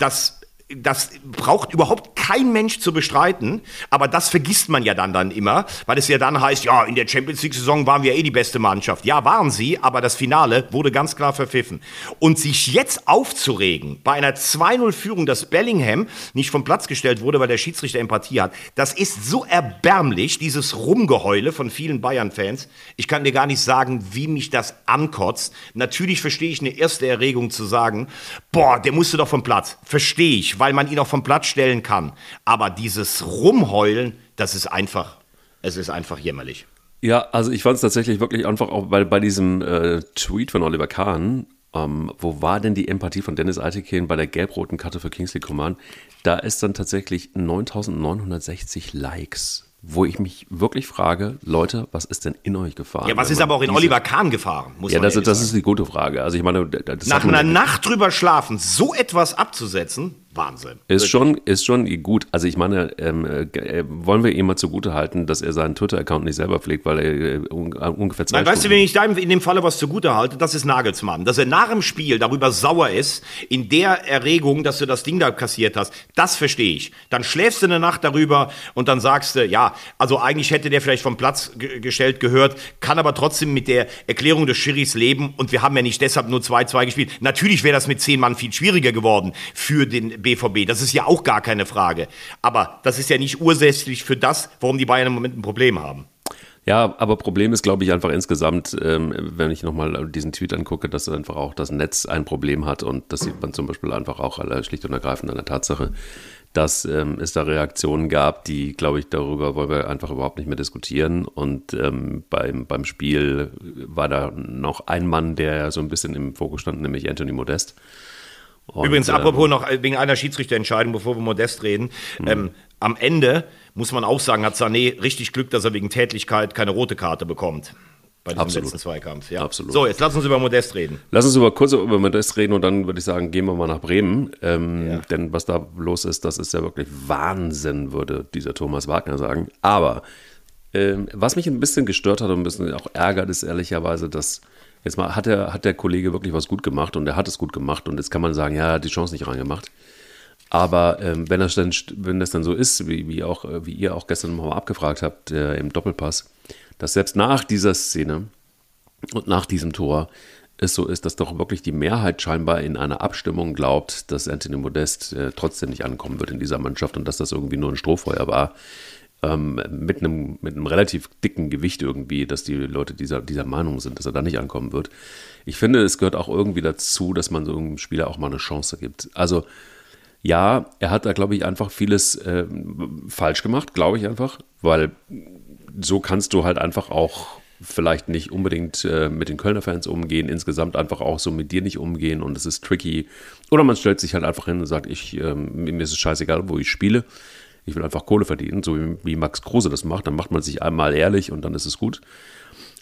das das braucht überhaupt kein Mensch zu bestreiten, aber das vergisst man ja dann, dann immer, weil es ja dann heißt, ja, in der Champions League-Saison waren wir eh die beste Mannschaft. Ja, waren sie, aber das Finale wurde ganz klar verpfiffen. Und sich jetzt aufzuregen bei einer 2-0-Führung, dass Bellingham nicht vom Platz gestellt wurde, weil der Schiedsrichter Empathie hat, das ist so erbärmlich, dieses Rumgeheule von vielen Bayern-Fans. Ich kann dir gar nicht sagen, wie mich das ankotzt. Natürlich verstehe ich eine erste Erregung zu sagen, boah, der musste doch vom Platz. Verstehe ich weil man ihn auch vom Platz stellen kann. Aber dieses Rumheulen, das ist einfach, es ist einfach jämmerlich. Ja, also ich fand es tatsächlich wirklich einfach auch bei, bei diesem äh, Tweet von Oliver Kahn, ähm, wo war denn die Empathie von Dennis Eitekin bei der gelb-roten Karte für Kingsley Coman? Da ist dann tatsächlich 9960 Likes wo ich mich wirklich frage, Leute, was ist denn in euch gefahren? Ja, was ist aber auch in Oliver Kahn gefahren? Muss ja, das, das ist die gute Frage. Also ich meine, nach einer Nacht drüber schlafen, so etwas abzusetzen, Wahnsinn. Ist schon, ist schon gut. Also ich meine, ähm, äh, wollen wir ihm mal zugute halten, dass er seinen Twitter-Account nicht selber pflegt, weil er äh, ungefähr zwei Nein, weißt du, wenn ich da in dem Falle was zugute halte, das ist Nagelsmann. Dass er nach dem Spiel darüber sauer ist, in der Erregung, dass du das Ding da kassiert hast, das verstehe ich. Dann schläfst du eine Nacht darüber und dann sagst du, ja, also eigentlich hätte der vielleicht vom Platz gestellt gehört, kann aber trotzdem mit der Erklärung des Schiris leben und wir haben ja nicht deshalb nur 2-2 gespielt. Natürlich wäre das mit zehn Mann viel schwieriger geworden für den BVB. Das ist ja auch gar keine Frage. Aber das ist ja nicht ursächlich für das, warum die Bayern im Moment ein Problem haben. Ja, aber Problem ist, glaube ich, einfach insgesamt, ähm, wenn ich nochmal diesen Tweet angucke, dass einfach auch das Netz ein Problem hat und das sieht man zum Beispiel einfach auch schlicht und ergreifend an der Tatsache, dass ähm, es da Reaktionen gab, die, glaube ich, darüber wollen wir einfach überhaupt nicht mehr diskutieren. Und ähm, beim, beim Spiel war da noch ein Mann, der so ein bisschen im Fokus stand, nämlich Anthony Modest. Und, Übrigens, ähm, apropos noch wegen einer Schiedsrichterentscheidung, bevor wir modest reden. Hm. Ähm, am Ende muss man auch sagen, hat Sané richtig Glück, dass er wegen Tätlichkeit keine rote Karte bekommt. Bei diesem Absolut. letzten Zweikampf. Ja. Absolut. So, jetzt lass uns über Modest reden. Lass uns über, kurz über Modest reden und dann würde ich sagen, gehen wir mal nach Bremen. Ähm, ja. Denn was da los ist, das ist ja wirklich Wahnsinn, würde dieser Thomas Wagner sagen. Aber ähm, was mich ein bisschen gestört hat und ein bisschen auch ärgert, ist ehrlicherweise, dass Jetzt mal hat der, hat der Kollege wirklich was gut gemacht und er hat es gut gemacht und jetzt kann man sagen, ja, er hat die Chance nicht reingemacht. Aber ähm, wenn, das dann, wenn das dann so ist, wie, wie, auch, wie ihr auch gestern mal abgefragt habt äh, im Doppelpass, dass selbst nach dieser Szene und nach diesem Tor es so ist, dass doch wirklich die Mehrheit scheinbar in einer Abstimmung glaubt, dass Anthony Modest äh, trotzdem nicht ankommen wird in dieser Mannschaft und dass das irgendwie nur ein Strohfeuer war, ähm, mit, einem, mit einem relativ dicken Gewicht irgendwie, dass die Leute dieser, dieser Meinung sind, dass er da nicht ankommen wird. Ich finde, es gehört auch irgendwie dazu, dass man so einem Spieler auch mal eine Chance gibt. Also, ja, er hat da, glaube ich, einfach vieles äh, falsch gemacht, glaube ich einfach, weil so kannst du halt einfach auch vielleicht nicht unbedingt äh, mit den Kölner Fans umgehen, insgesamt einfach auch so mit dir nicht umgehen und es ist tricky. Oder man stellt sich halt einfach hin und sagt, ich, ähm, mir ist es scheißegal, wo ich spiele. Ich will einfach Kohle verdienen, so wie, Max Kruse das macht. Dann macht man sich einmal ehrlich und dann ist es gut.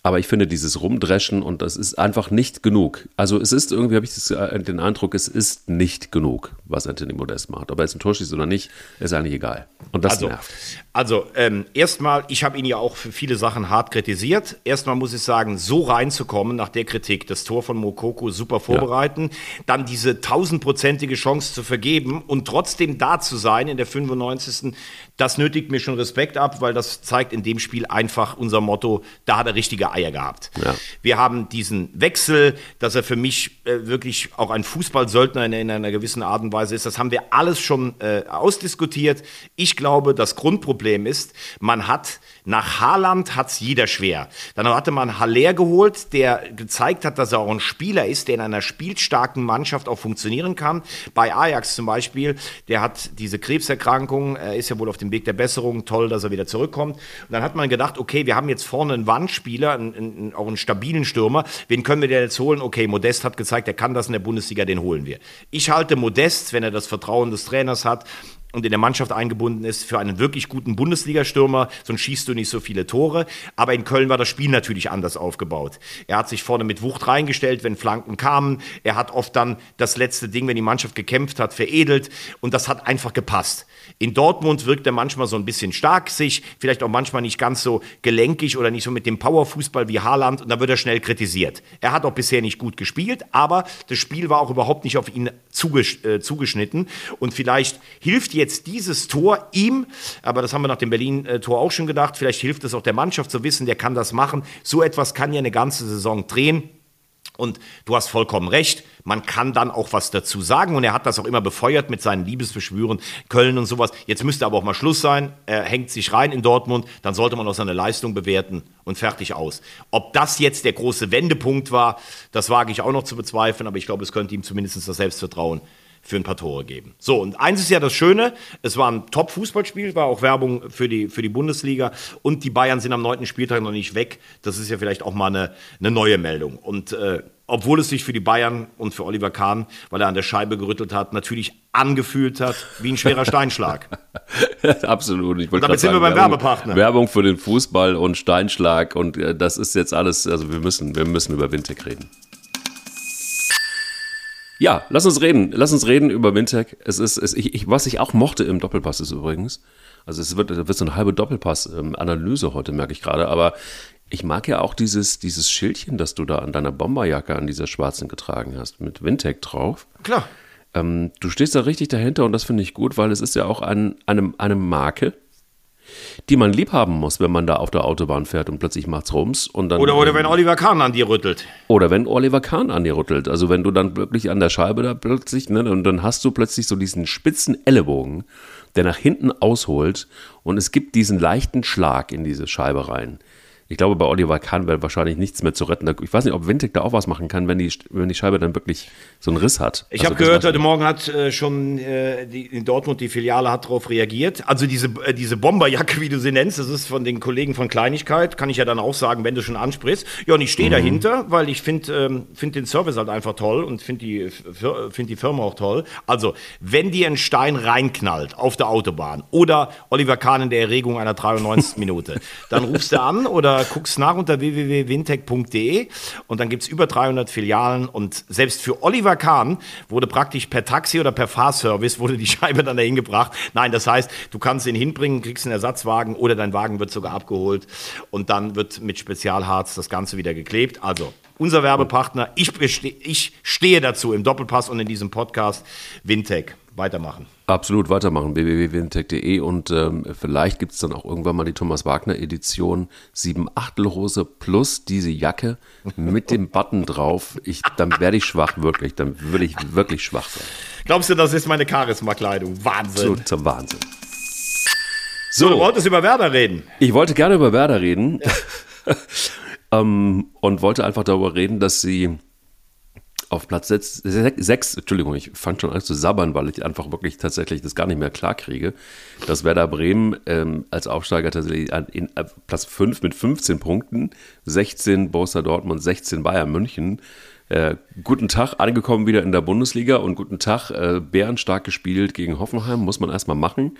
Aber ich finde dieses Rumdreschen und das ist einfach nicht genug. Also es ist irgendwie, habe ich das, äh, den Eindruck, es ist nicht genug, was Anthony Modest macht. Ob er jetzt ein Tor schießt oder nicht, ist eigentlich egal. Und das Also, nervt. Also ähm, erstmal, ich habe ihn ja auch für viele Sachen hart kritisiert. Erstmal muss ich sagen, so reinzukommen nach der Kritik, das Tor von Mokoko super vorbereiten, dann diese tausendprozentige Chance zu vergeben und trotzdem da zu sein in der 95. Das nötigt mir schon Respekt ab, weil das zeigt in dem Spiel einfach unser Motto, da hat er richtige Eier gehabt. Ja. Wir haben diesen Wechsel, dass er für mich äh, wirklich auch ein Fußballsöldner in, in einer gewissen Art und Weise ist. Das haben wir alles schon äh, ausdiskutiert. Ich glaube, das Grundproblem ist, man hat nach Haaland hat's jeder schwer. Dann hatte man Haller geholt, der gezeigt hat, dass er auch ein Spieler ist, der in einer spielstarken Mannschaft auch funktionieren kann. Bei Ajax zum Beispiel, der hat diese Krebserkrankung, er ist ja wohl auf dem Weg der Besserung. Toll, dass er wieder zurückkommt. Und dann hat man gedacht, okay, wir haben jetzt vorne einen Wandspieler, einen, einen, auch einen stabilen Stürmer. Wen können wir denn jetzt holen? Okay, Modest hat gezeigt, er kann das in der Bundesliga, den holen wir. Ich halte Modest, wenn er das Vertrauen des Trainers hat, und in der Mannschaft eingebunden ist, für einen wirklich guten Bundesliga-Stürmer, sonst schießt du nicht so viele Tore. Aber in Köln war das Spiel natürlich anders aufgebaut. Er hat sich vorne mit Wucht reingestellt, wenn Flanken kamen. Er hat oft dann das letzte Ding, wenn die Mannschaft gekämpft hat, veredelt. Und das hat einfach gepasst. In Dortmund wirkt er manchmal so ein bisschen stark sich, vielleicht auch manchmal nicht ganz so gelenkig oder nicht so mit dem Powerfußball wie Haaland. Und da wird er schnell kritisiert. Er hat auch bisher nicht gut gespielt, aber das Spiel war auch überhaupt nicht auf ihn äh, zugeschnitten. Und vielleicht hilft jetzt dieses Tor ihm, aber das haben wir nach dem Berlin-Tor auch schon gedacht, vielleicht hilft es auch der Mannschaft zu wissen, der kann das machen. So etwas kann ja eine ganze Saison drehen. Und du hast vollkommen recht, man kann dann auch was dazu sagen. Und er hat das auch immer befeuert mit seinen Liebesbeschwüren, Köln und sowas. Jetzt müsste aber auch mal Schluss sein. Er hängt sich rein in Dortmund, dann sollte man auch seine Leistung bewerten und fertig aus. Ob das jetzt der große Wendepunkt war, das wage ich auch noch zu bezweifeln, aber ich glaube, es könnte ihm zumindest das Selbstvertrauen für ein paar Tore geben. So, und eins ist ja das Schöne, es war ein Top-Fußballspiel, war auch Werbung für die, für die Bundesliga und die Bayern sind am neunten Spieltag noch nicht weg. Das ist ja vielleicht auch mal eine, eine neue Meldung. Und äh, obwohl es sich für die Bayern und für Oliver Kahn, weil er an der Scheibe gerüttelt hat, natürlich angefühlt hat wie ein schwerer Steinschlag. Absolut. Ich wollte damit sind wir sagen, beim Werbung, Werbepartner. Werbung für den Fußball und Steinschlag und äh, das ist jetzt alles, also wir müssen, wir müssen über Wintec reden. Ja, lass uns reden. Lass uns reden über Wintec. Es ist, es, ich, ich, was ich auch mochte im Doppelpass ist übrigens, also es wird, wird so eine halbe Doppelpass-Analyse heute, merke ich gerade, aber ich mag ja auch dieses, dieses Schildchen, das du da an deiner Bomberjacke, an dieser schwarzen getragen hast, mit Wintec drauf. Klar. Ähm, du stehst da richtig dahinter und das finde ich gut, weil es ist ja auch ein, eine, eine Marke, die man lieb haben muss, wenn man da auf der Autobahn fährt und plötzlich macht's rums und dann. Oder, oder wenn Oliver Kahn an dir rüttelt. Oder wenn Oliver Kahn an dir rüttelt. Also wenn du dann wirklich an der Scheibe da plötzlich, ne, und dann hast du plötzlich so diesen spitzen Ellenbogen, der nach hinten ausholt und es gibt diesen leichten Schlag in diese Scheibe rein. Ich glaube, bei Oliver Kahn wäre wahrscheinlich nichts mehr zu retten. Ich weiß nicht, ob Wintec da auch was machen kann, wenn die, wenn die Scheibe dann wirklich so einen Riss hat. Ich Also habe gehört, heute Morgen hat äh, schon äh, die, in Dortmund die Filiale hat darauf reagiert. Also diese, äh, diese Bomberjacke, wie du sie nennst, das ist von den Kollegen von Kleinigkeit, kann ich ja dann auch sagen, wenn du schon ansprichst. Ja, und ich stehe dahinter, weil ich finde ähm, find den Service halt einfach toll und finde die, find die Firma auch toll. Also, wenn dir ein Stein reinknallt auf der Autobahn oder Oliver Kahn in der Erregung einer 93. Minute, dann rufst du an oder guckst nach unter www.wintech.de und dann gibt's über 300 Filialen und selbst für Oliver Kahn wurde praktisch per Taxi oder per Fahrservice wurde die Scheibe dann dahin gebracht. Nein, das heißt, du kannst ihn hinbringen, kriegst einen Ersatzwagen oder dein Wagen wird sogar abgeholt und dann wird mit Spezialharz das Ganze wieder geklebt. Also, unser Werbepartner, ich, ich stehe dazu im Doppelpass und in diesem Podcast Wintech. Weitermachen. Absolut weitermachen, www.wintech.de und ähm, vielleicht gibt es dann auch irgendwann mal die Thomas Wagner Edition 7 Achtelhose plus diese Jacke mit dem Button drauf. Ich, dann werde ich schwach, wirklich. Dann würde ich wirklich schwach sein. Glaubst du, das ist meine Charisma-Kleidung? Wahnsinn. So zum Wahnsinn. So, du wolltest über Werder reden. Ich wollte gerne über Werder reden ähm, und wollte einfach darüber reden, dass sie auf Platz 6, 6 Entschuldigung, ich fange schon an zu sabbern, weil ich einfach wirklich tatsächlich das gar nicht mehr klar kriege, dass Werder Bremen ähm, als Aufsteiger tatsächlich an, in, äh, Platz 5 mit 15 Punkten, 16 Borussia Dortmund, 16 Bayern München. Äh, guten Tag, angekommen wieder in der Bundesliga und guten Tag, äh, Bären stark gespielt gegen Hoffenheim, muss man erstmal machen.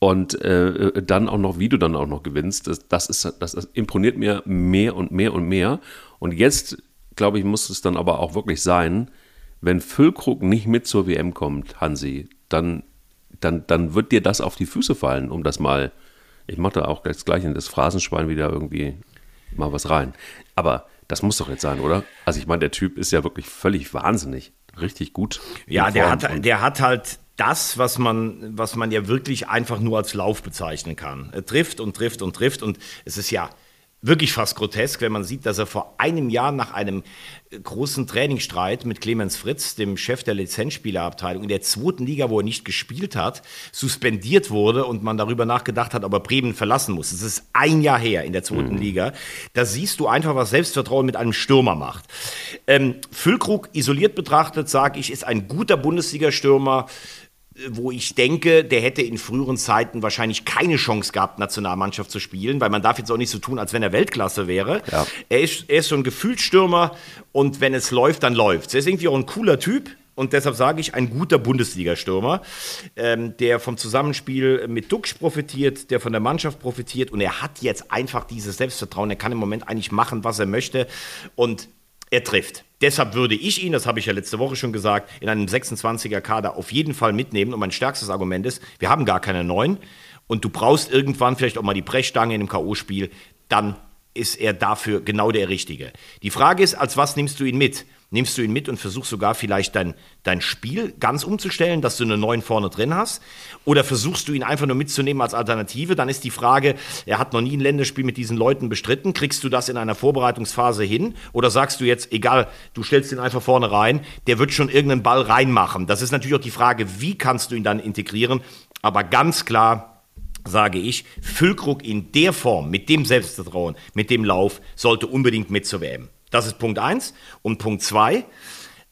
Und äh, dann auch noch, wie du dann auch noch gewinnst, das, das, ist, das, das imponiert mir mehr und mehr und mehr. Und jetzt glaube ich, muss es dann aber auch wirklich sein, wenn Füllkrug nicht mit zur WM kommt, Hansi, dann, dann, dann wird dir das auf die Füße fallen, um das mal, ich mache da auch jetzt gleich in das Phrasenschwein wieder irgendwie mal was rein. Aber das muss doch jetzt sein, oder? Also ich meine, der Typ ist ja wirklich völlig wahnsinnig, richtig gut. Ja, der hat, der hat halt das, was man, was man ja wirklich einfach nur als Lauf bezeichnen kann. Er trifft und trifft und trifft und es ist ja, wirklich fast grotesk, wenn man sieht, dass er vor einem Jahr nach einem äh, großen Trainingsstreit mit Clemens Fritz, dem Chef der Lizenzspielerabteilung in der zweiten Liga, wo er nicht gespielt hat, suspendiert wurde und man darüber nachgedacht hat, ob er Bremen verlassen muss. Das ist ein Jahr her in der zweiten mhm. Liga. Da siehst du einfach, was Selbstvertrauen mit einem Stürmer macht. Ähm, Füllkrug isoliert betrachtet, sage ich, ist ein guter Bundesliga-Stürmer wo ich denke, der hätte in früheren Zeiten wahrscheinlich keine Chance gehabt, Nationalmannschaft zu spielen, weil man darf jetzt auch nicht so tun, als wenn er Weltklasse wäre. Ja. Er, ist, er ist so ein Gefühlsstürmer und wenn es läuft, dann läuft Er ist irgendwie auch ein cooler Typ. Und deshalb sage ich, ein guter Bundesliga-Stürmer, ähm, der vom Zusammenspiel mit Dux profitiert, der von der Mannschaft profitiert. Und er hat jetzt einfach dieses Selbstvertrauen. Er kann im Moment eigentlich machen, was er möchte. Und er trifft. Deshalb würde ich ihn, das habe ich ja letzte Woche schon gesagt, in einem 26er Kader auf jeden Fall mitnehmen. Und mein stärkstes Argument ist, wir haben gar keine neuen. Und du brauchst irgendwann vielleicht auch mal die Brechstange in einem K.O.-Spiel. Dann ist er dafür genau der Richtige. Die Frage ist, als was nimmst du ihn mit? nimmst du ihn mit und versuchst sogar vielleicht dein, dein Spiel ganz umzustellen, dass du eine 9 vorne drin hast? Oder versuchst du ihn einfach nur mitzunehmen als Alternative? Dann ist die Frage, er hat noch nie ein Länderspiel mit diesen Leuten bestritten. Kriegst du das in einer Vorbereitungsphase hin? Oder sagst du jetzt, egal, du stellst ihn einfach vorne rein, der wird schon irgendeinen Ball reinmachen? Das ist natürlich auch die Frage, wie kannst du ihn dann integrieren? Aber ganz klar, sage ich, Füllkrug in der Form, mit dem Selbstvertrauen, mit dem Lauf, sollte unbedingt mit zur WM. Das ist Punkt eins. Und Punkt zwei,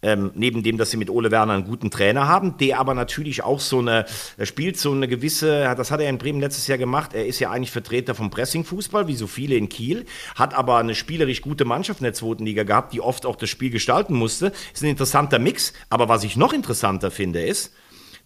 ähm, neben dem, dass sie mit Ole Werner einen guten Trainer haben, der aber natürlich auch so eine, er spielt so eine gewisse, das hat er in Bremen letztes Jahr gemacht, er ist ja eigentlich Vertreter vom Pressingfußball, wie so viele in Kiel, hat aber eine spielerisch gute Mannschaft in der zweiten Liga gehabt, die oft auch das Spiel gestalten musste. Ist ein interessanter Mix, aber was ich noch interessanter finde, ist,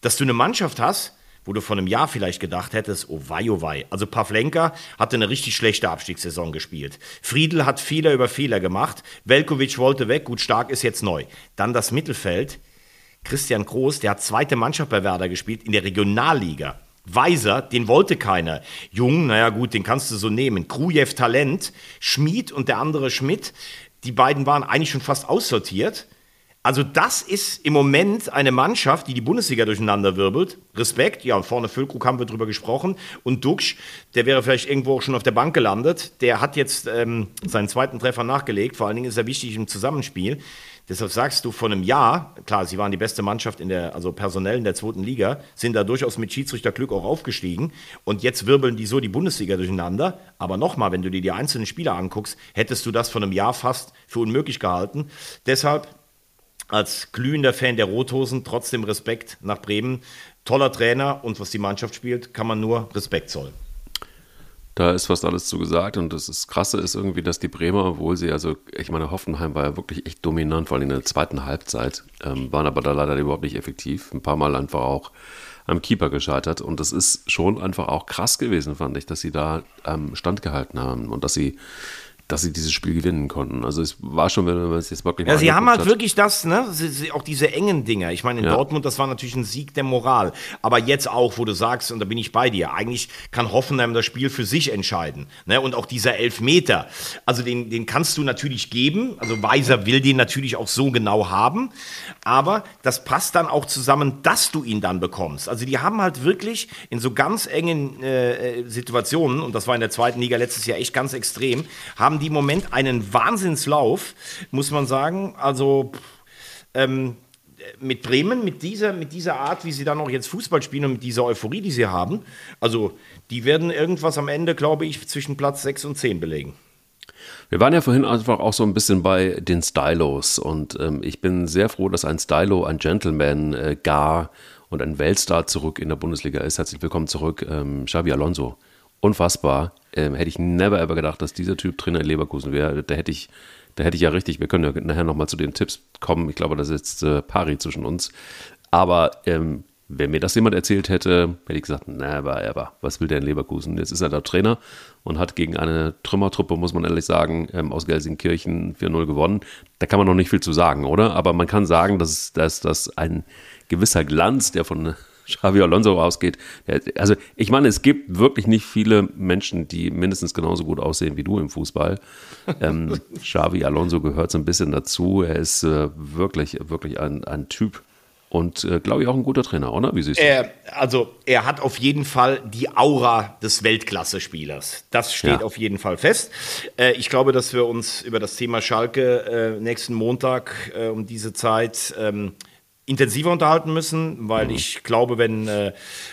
dass du eine Mannschaft hast, wo du vor einem Jahr vielleicht gedacht hättest, oh wei, oh wei. Also Pavlenka hatte eine richtig schlechte Abstiegssaison gespielt. Friedel hat Fehler über Fehler gemacht. Velkovic wollte weg, gut, stark ist jetzt neu. Dann das Mittelfeld. Christian Groß, der hat zweite Mannschaft bei Werder gespielt in der Regionalliga. Weiser, den wollte keiner. Jung, naja gut, den kannst du so nehmen. Krujew Talent, Schmid und der andere Schmidt, die beiden waren eigentlich schon fast aussortiert. Also das ist im Moment eine Mannschaft, die die Bundesliga durcheinander wirbelt. Respekt, ja, vorne Füllkrug haben wir drüber gesprochen. Und Duxch, der wäre vielleicht irgendwo auch schon auf der Bank gelandet. Der hat jetzt ähm, seinen zweiten Treffer nachgelegt. Vor allen Dingen ist er wichtig im Zusammenspiel. Deshalb sagst du vor einem Jahr, klar, sie waren die beste Mannschaft in der, also personell in der zweiten Liga, sind da durchaus mit Schiedsrichterglück auch aufgestiegen. Und jetzt wirbeln die so die Bundesliga durcheinander. Aber nochmal, wenn du dir die einzelnen Spieler anguckst, hättest du das vor einem Jahr fast für unmöglich gehalten. Deshalb als glühender Fan der Rothosen trotzdem Respekt nach Bremen. Toller Trainer und was die Mannschaft spielt, kann man nur Respekt zollen. Da ist fast alles zu gesagt und das ist Krasse ist irgendwie, dass die Bremer, obwohl sie also, ich meine, Hoffenheim war ja wirklich echt dominant, vor allem in der zweiten Halbzeit, ähm, waren aber da leider überhaupt nicht effektiv. Ein paar Mal einfach auch am Keeper gescheitert und das ist schon einfach auch krass gewesen, fand ich, dass sie da ähm, standgehalten haben und dass sie dass sie dieses Spiel gewinnen konnten. Also es war schon, wenn man es jetzt wirklich Ja, sie haben halt hat. wirklich das, ne, sie, auch diese engen Dinger. Ich meine, in ja. Dortmund, das war natürlich ein Sieg der Moral. Aber jetzt auch, wo du sagst, und da bin ich bei dir, eigentlich kann Hoffenheim das Spiel für sich entscheiden. Ne? Und auch dieser Elfmeter, also den, den kannst du natürlich geben. Also Weiser will den natürlich auch so genau haben. Aber das passt dann auch zusammen, dass du ihn dann bekommst. Also die haben halt wirklich in so ganz engen äh, Situationen, und das war in der zweiten Liga letztes Jahr echt ganz extrem, haben die im Moment einen Wahnsinnslauf, muss man sagen. Also ähm, mit Bremen, mit dieser, mit dieser Art, wie sie dann auch jetzt Fußball spielen und mit dieser Euphorie, die sie haben, also die werden irgendwas am Ende, glaube ich, zwischen Platz 6 und 10 belegen. Wir waren ja vorhin einfach auch so ein bisschen bei den Stylos und ähm, ich bin sehr froh, dass ein Stylo, ein Gentleman, äh, gar und ein Weltstar zurück in der Bundesliga ist. Herzlich willkommen zurück, ähm, Xavi Alonso. Unfassbar. Ähm, hätte ich never ever gedacht, dass dieser Typ Trainer in Leverkusen wäre. Da hätte ich, da hätte ich ja richtig, wir können ja nachher nochmal zu den Tipps kommen. Ich glaube, das ist jetzt äh, pari zwischen uns. Aber ähm, wenn mir das jemand erzählt hätte, hätte ich gesagt, never ever. Was will der in Leverkusen? Jetzt ist er der Trainer und hat gegen eine Trümmertruppe, muss man ehrlich sagen, ähm, aus Gelsenkirchen 4-0 gewonnen. Da kann man noch nicht viel zu sagen, oder? Aber man kann sagen, dass, dass, dass ein gewisser Glanz, der von Xavi Alonso ausgeht. Also ich meine, es gibt wirklich nicht viele Menschen, die mindestens genauso gut aussehen wie du im Fußball. Ähm, Xavi Alonso gehört so ein bisschen dazu. Er ist äh, wirklich, wirklich ein, ein Typ, und äh, glaube ich auch ein guter Trainer, oder? Wie siehst du? Er, also er hat auf jeden Fall die Aura des Weltklasse-Spielers. Das steht ja. auf jeden Fall fest. Äh, ich glaube, dass wir uns über das Thema Schalke äh, nächsten Montag äh, um diese Zeit ähm, intensiver unterhalten müssen, weil mhm. ich glaube, wenn äh,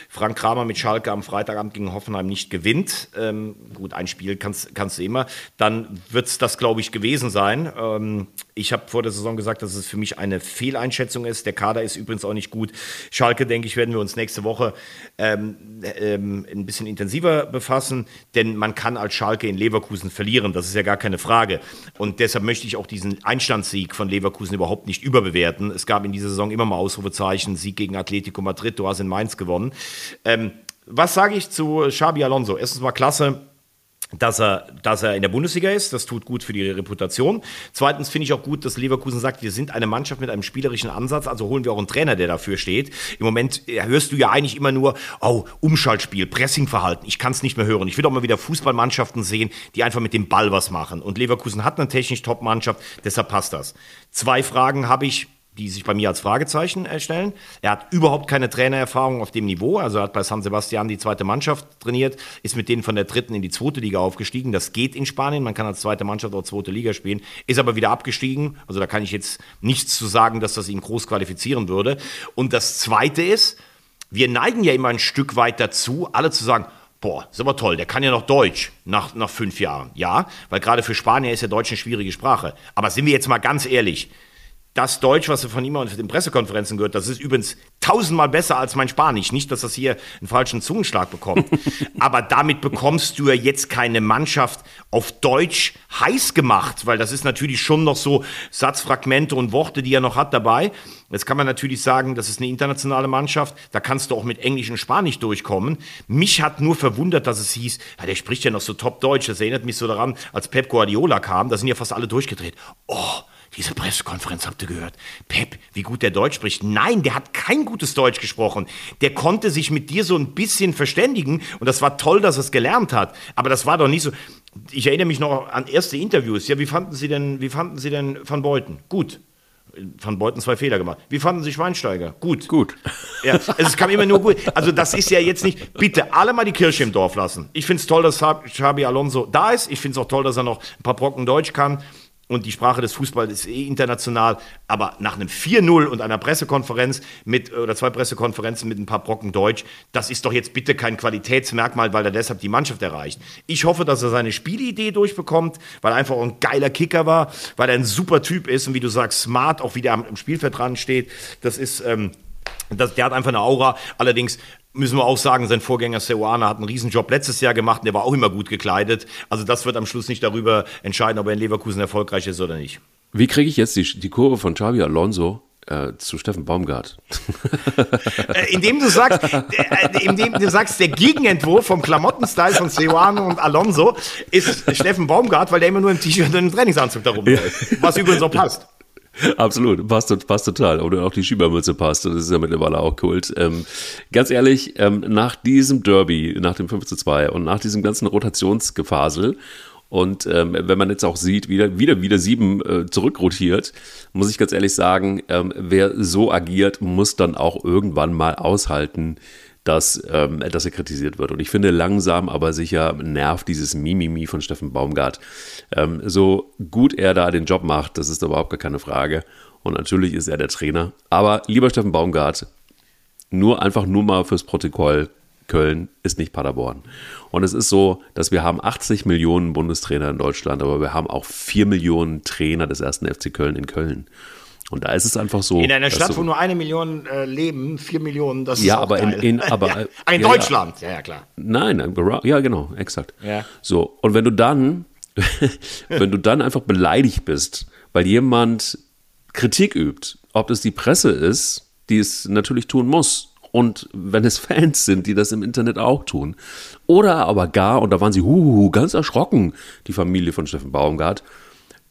Frank Kramer mit Schalke am Freitagabend gegen Hoffenheim nicht gewinnt, ähm, gut, ein Spiel kannst, kannst du immer, dann wird es das, glaube ich, gewesen sein. Ähm, ich habe vor der Saison gesagt, dass es für mich eine Fehleinschätzung ist. Der Kader ist übrigens auch nicht gut. Schalke, denke ich, werden wir uns nächste Woche ähm, ähm, ein bisschen intensiver befassen, denn man kann als Schalke in Leverkusen verlieren, das ist ja gar keine Frage. Und deshalb möchte ich auch diesen Einstandssieg von Leverkusen überhaupt nicht überbewerten. Es gab in dieser Saison immer mal Ausrufezeichen, Sieg gegen Atletico Madrid, du hast in Mainz gewonnen. Ähm, was sage ich zu Xabi Alonso? Erstens mal klasse, dass er, dass er in der Bundesliga ist. Das tut gut für die Reputation. Zweitens finde ich auch gut, dass Leverkusen sagt, wir sind eine Mannschaft mit einem spielerischen Ansatz, also holen wir auch einen Trainer, der dafür steht. Im Moment hörst du ja eigentlich immer nur, oh, Umschaltspiel, Pressingverhalten. Ich kann es nicht mehr hören. Ich will auch mal wieder Fußballmannschaften sehen, die einfach mit dem Ball was machen. Und Leverkusen hat eine technisch Top-Mannschaft, deshalb passt das. Zwei Fragen habe ich die sich bei mir als Fragezeichen erstellen. Er hat überhaupt keine Trainererfahrung auf dem Niveau. Also er hat bei San Sebastian die zweite Mannschaft trainiert, ist mit denen von der dritten in die zweite Liga aufgestiegen. Das geht in Spanien. Man kann als zweite Mannschaft auch zweite Liga spielen. Ist aber wieder abgestiegen. Also da kann ich jetzt nichts zu sagen, dass das ihn groß qualifizieren würde. Und das zweite ist, wir neigen ja immer ein Stück weit dazu, alle zu sagen, Boah, ist aber toll, der kann ja noch Deutsch nach, nach fünf Jahren. Ja, weil gerade für Spanier ist ja Deutsch eine schwierige Sprache. Aber sind wir jetzt mal ganz ehrlich, das Deutsch, was wir von ihm auf den Pressekonferenzen gehört, das ist übrigens tausendmal besser als mein Spanisch. Nicht, dass das hier einen falschen Zungenschlag bekommt. Aber damit bekommst du ja jetzt keine Mannschaft auf Deutsch heiß gemacht, weil das ist natürlich schon noch so Satzfragmente und Worte, die er noch hat dabei. Jetzt kann man natürlich sagen, das ist eine internationale Mannschaft, da kannst du auch mit Englisch und Spanisch durchkommen. Mich hat nur verwundert, dass es hieß, ja, der spricht ja noch so top Deutsch. Das erinnert mich so daran, als Pep Guardiola kam, da sind ja fast alle durchgedreht. Oh, diese Pressekonferenz habt ihr gehört. Pep, wie gut der Deutsch spricht. Nein, der hat kein gutes Deutsch gesprochen. Der konnte sich mit dir so ein bisschen verständigen und das war toll, dass er es gelernt hat. Aber das war doch nicht so. Ich erinnere mich noch an erste Interviews. Ja, wie fanden Sie denn, wie fanden Sie denn Van Beuten? Gut. Van Beuten zwei Fehler gemacht. Wie fanden Sie Schweinsteiger? Gut. Gut. Ja, also es kam immer nur gut. Also das ist ja jetzt nicht, bitte alle mal die Kirche im Dorf lassen. Ich finde es toll, dass Xabi Alonso da ist. Ich finde es auch toll, dass er noch ein paar Brocken Deutsch kann und die Sprache des Fußballs ist eh international, aber nach einem 4-0 und einer Pressekonferenz mit oder zwei Pressekonferenzen mit ein paar Brocken Deutsch, das ist doch jetzt bitte kein Qualitätsmerkmal, weil er deshalb die Mannschaft erreicht. Ich hoffe, dass er seine Spielidee durchbekommt, weil er einfach ein geiler Kicker war, weil er ein super Typ ist und wie du sagst, smart, auch wie der am Spielfeld dran steht. Das ist ähm, das, der hat einfach eine Aura. Allerdings müssen wir auch sagen, sein Vorgänger Seoane hat einen Riesenjob letztes Jahr gemacht und der war auch immer gut gekleidet. Also das wird am Schluss nicht darüber entscheiden, ob er in Leverkusen erfolgreich ist oder nicht. Wie kriege ich jetzt die, die Kurve von Xavi Alonso äh, zu Steffen Baumgart. Äh, indem du sagst, äh, indem du sagst, der Gegenentwurf vom Klamottenstyle von Seoane und Alonso ist Steffen Baumgart, weil der immer nur im T-Shirt und im Trainingsanzug darum läuft. Was übrigens auch passt. Absolut, passt, passt total. Oder auch die Schiebermütze passt. Das ist ja mittlerweile auch Kult. Ähm, ganz ehrlich, ähm, nach diesem Derby, nach dem 5 zu 2 und nach diesem ganzen Rotationsgefasel und ähm, wenn man jetzt auch sieht, wieder, wieder, wieder sieben äh, zurückrotiert, muss ich ganz ehrlich sagen, ähm, wer so agiert, muss dann auch irgendwann mal aushalten, dass, ähm, dass er kritisiert wird. Und ich finde, langsam, aber sicher nervt dieses Mimimi von Steffen Baumgart. Ähm, so gut er da den Job macht, das ist überhaupt gar keine Frage. Und natürlich ist er der Trainer. Aber lieber Steffen Baumgart, nur einfach nur mal fürs Protokoll, Köln ist nicht Paderborn. Und es ist so, dass wir haben 80 Millionen Bundestrainer in Deutschland, aber wir haben auch 4 Millionen Trainer des ersten FC Köln in Köln. Und da ist es einfach so. In einer Stadt, du- wo nur eine Million äh, leben, vier Millionen, das ist Ja, auch aber in- geil. in- aber- ja. äh, In ja. Deutschland, ja, ja, klar. Nein, ja, genau, exakt. Ja. So, und wenn du dann, wenn du dann einfach beleidigt bist, weil jemand Kritik übt, ob das die Presse ist, die es natürlich tun muss, und wenn es Fans sind, die das im Internet auch tun, oder aber gar, und da waren sie huhuhu, ganz erschrocken, die Familie von Steffen Baumgart,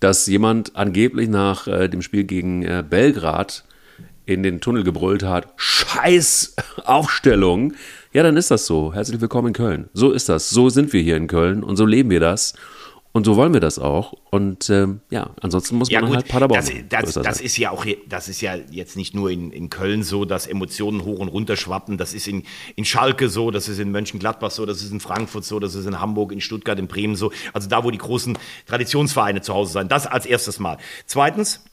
dass jemand angeblich nach äh, dem Spiel gegen äh, Belgrad in den Tunnel gebrüllt hat, scheiß Aufstellung, ja, dann ist das so. Herzlich willkommen in Köln. So ist das. So sind wir hier in Köln und so leben wir das. Und so wollen wir das auch. Und ähm, ja, ansonsten muss Ja man gut, halt Paderborn. das, das, das halt. ist ja auch, das ist ja jetzt nicht nur in, in Köln so, dass Emotionen hoch und runter schwappen. Das ist in, in Schalke so, das ist in Mönchengladbach so, das ist in Frankfurt so, das ist in Hamburg, in Stuttgart, in Bremen so. Also da, wo die großen Traditionsvereine zu Hause sind. Das als erstes Mal. Zweitens,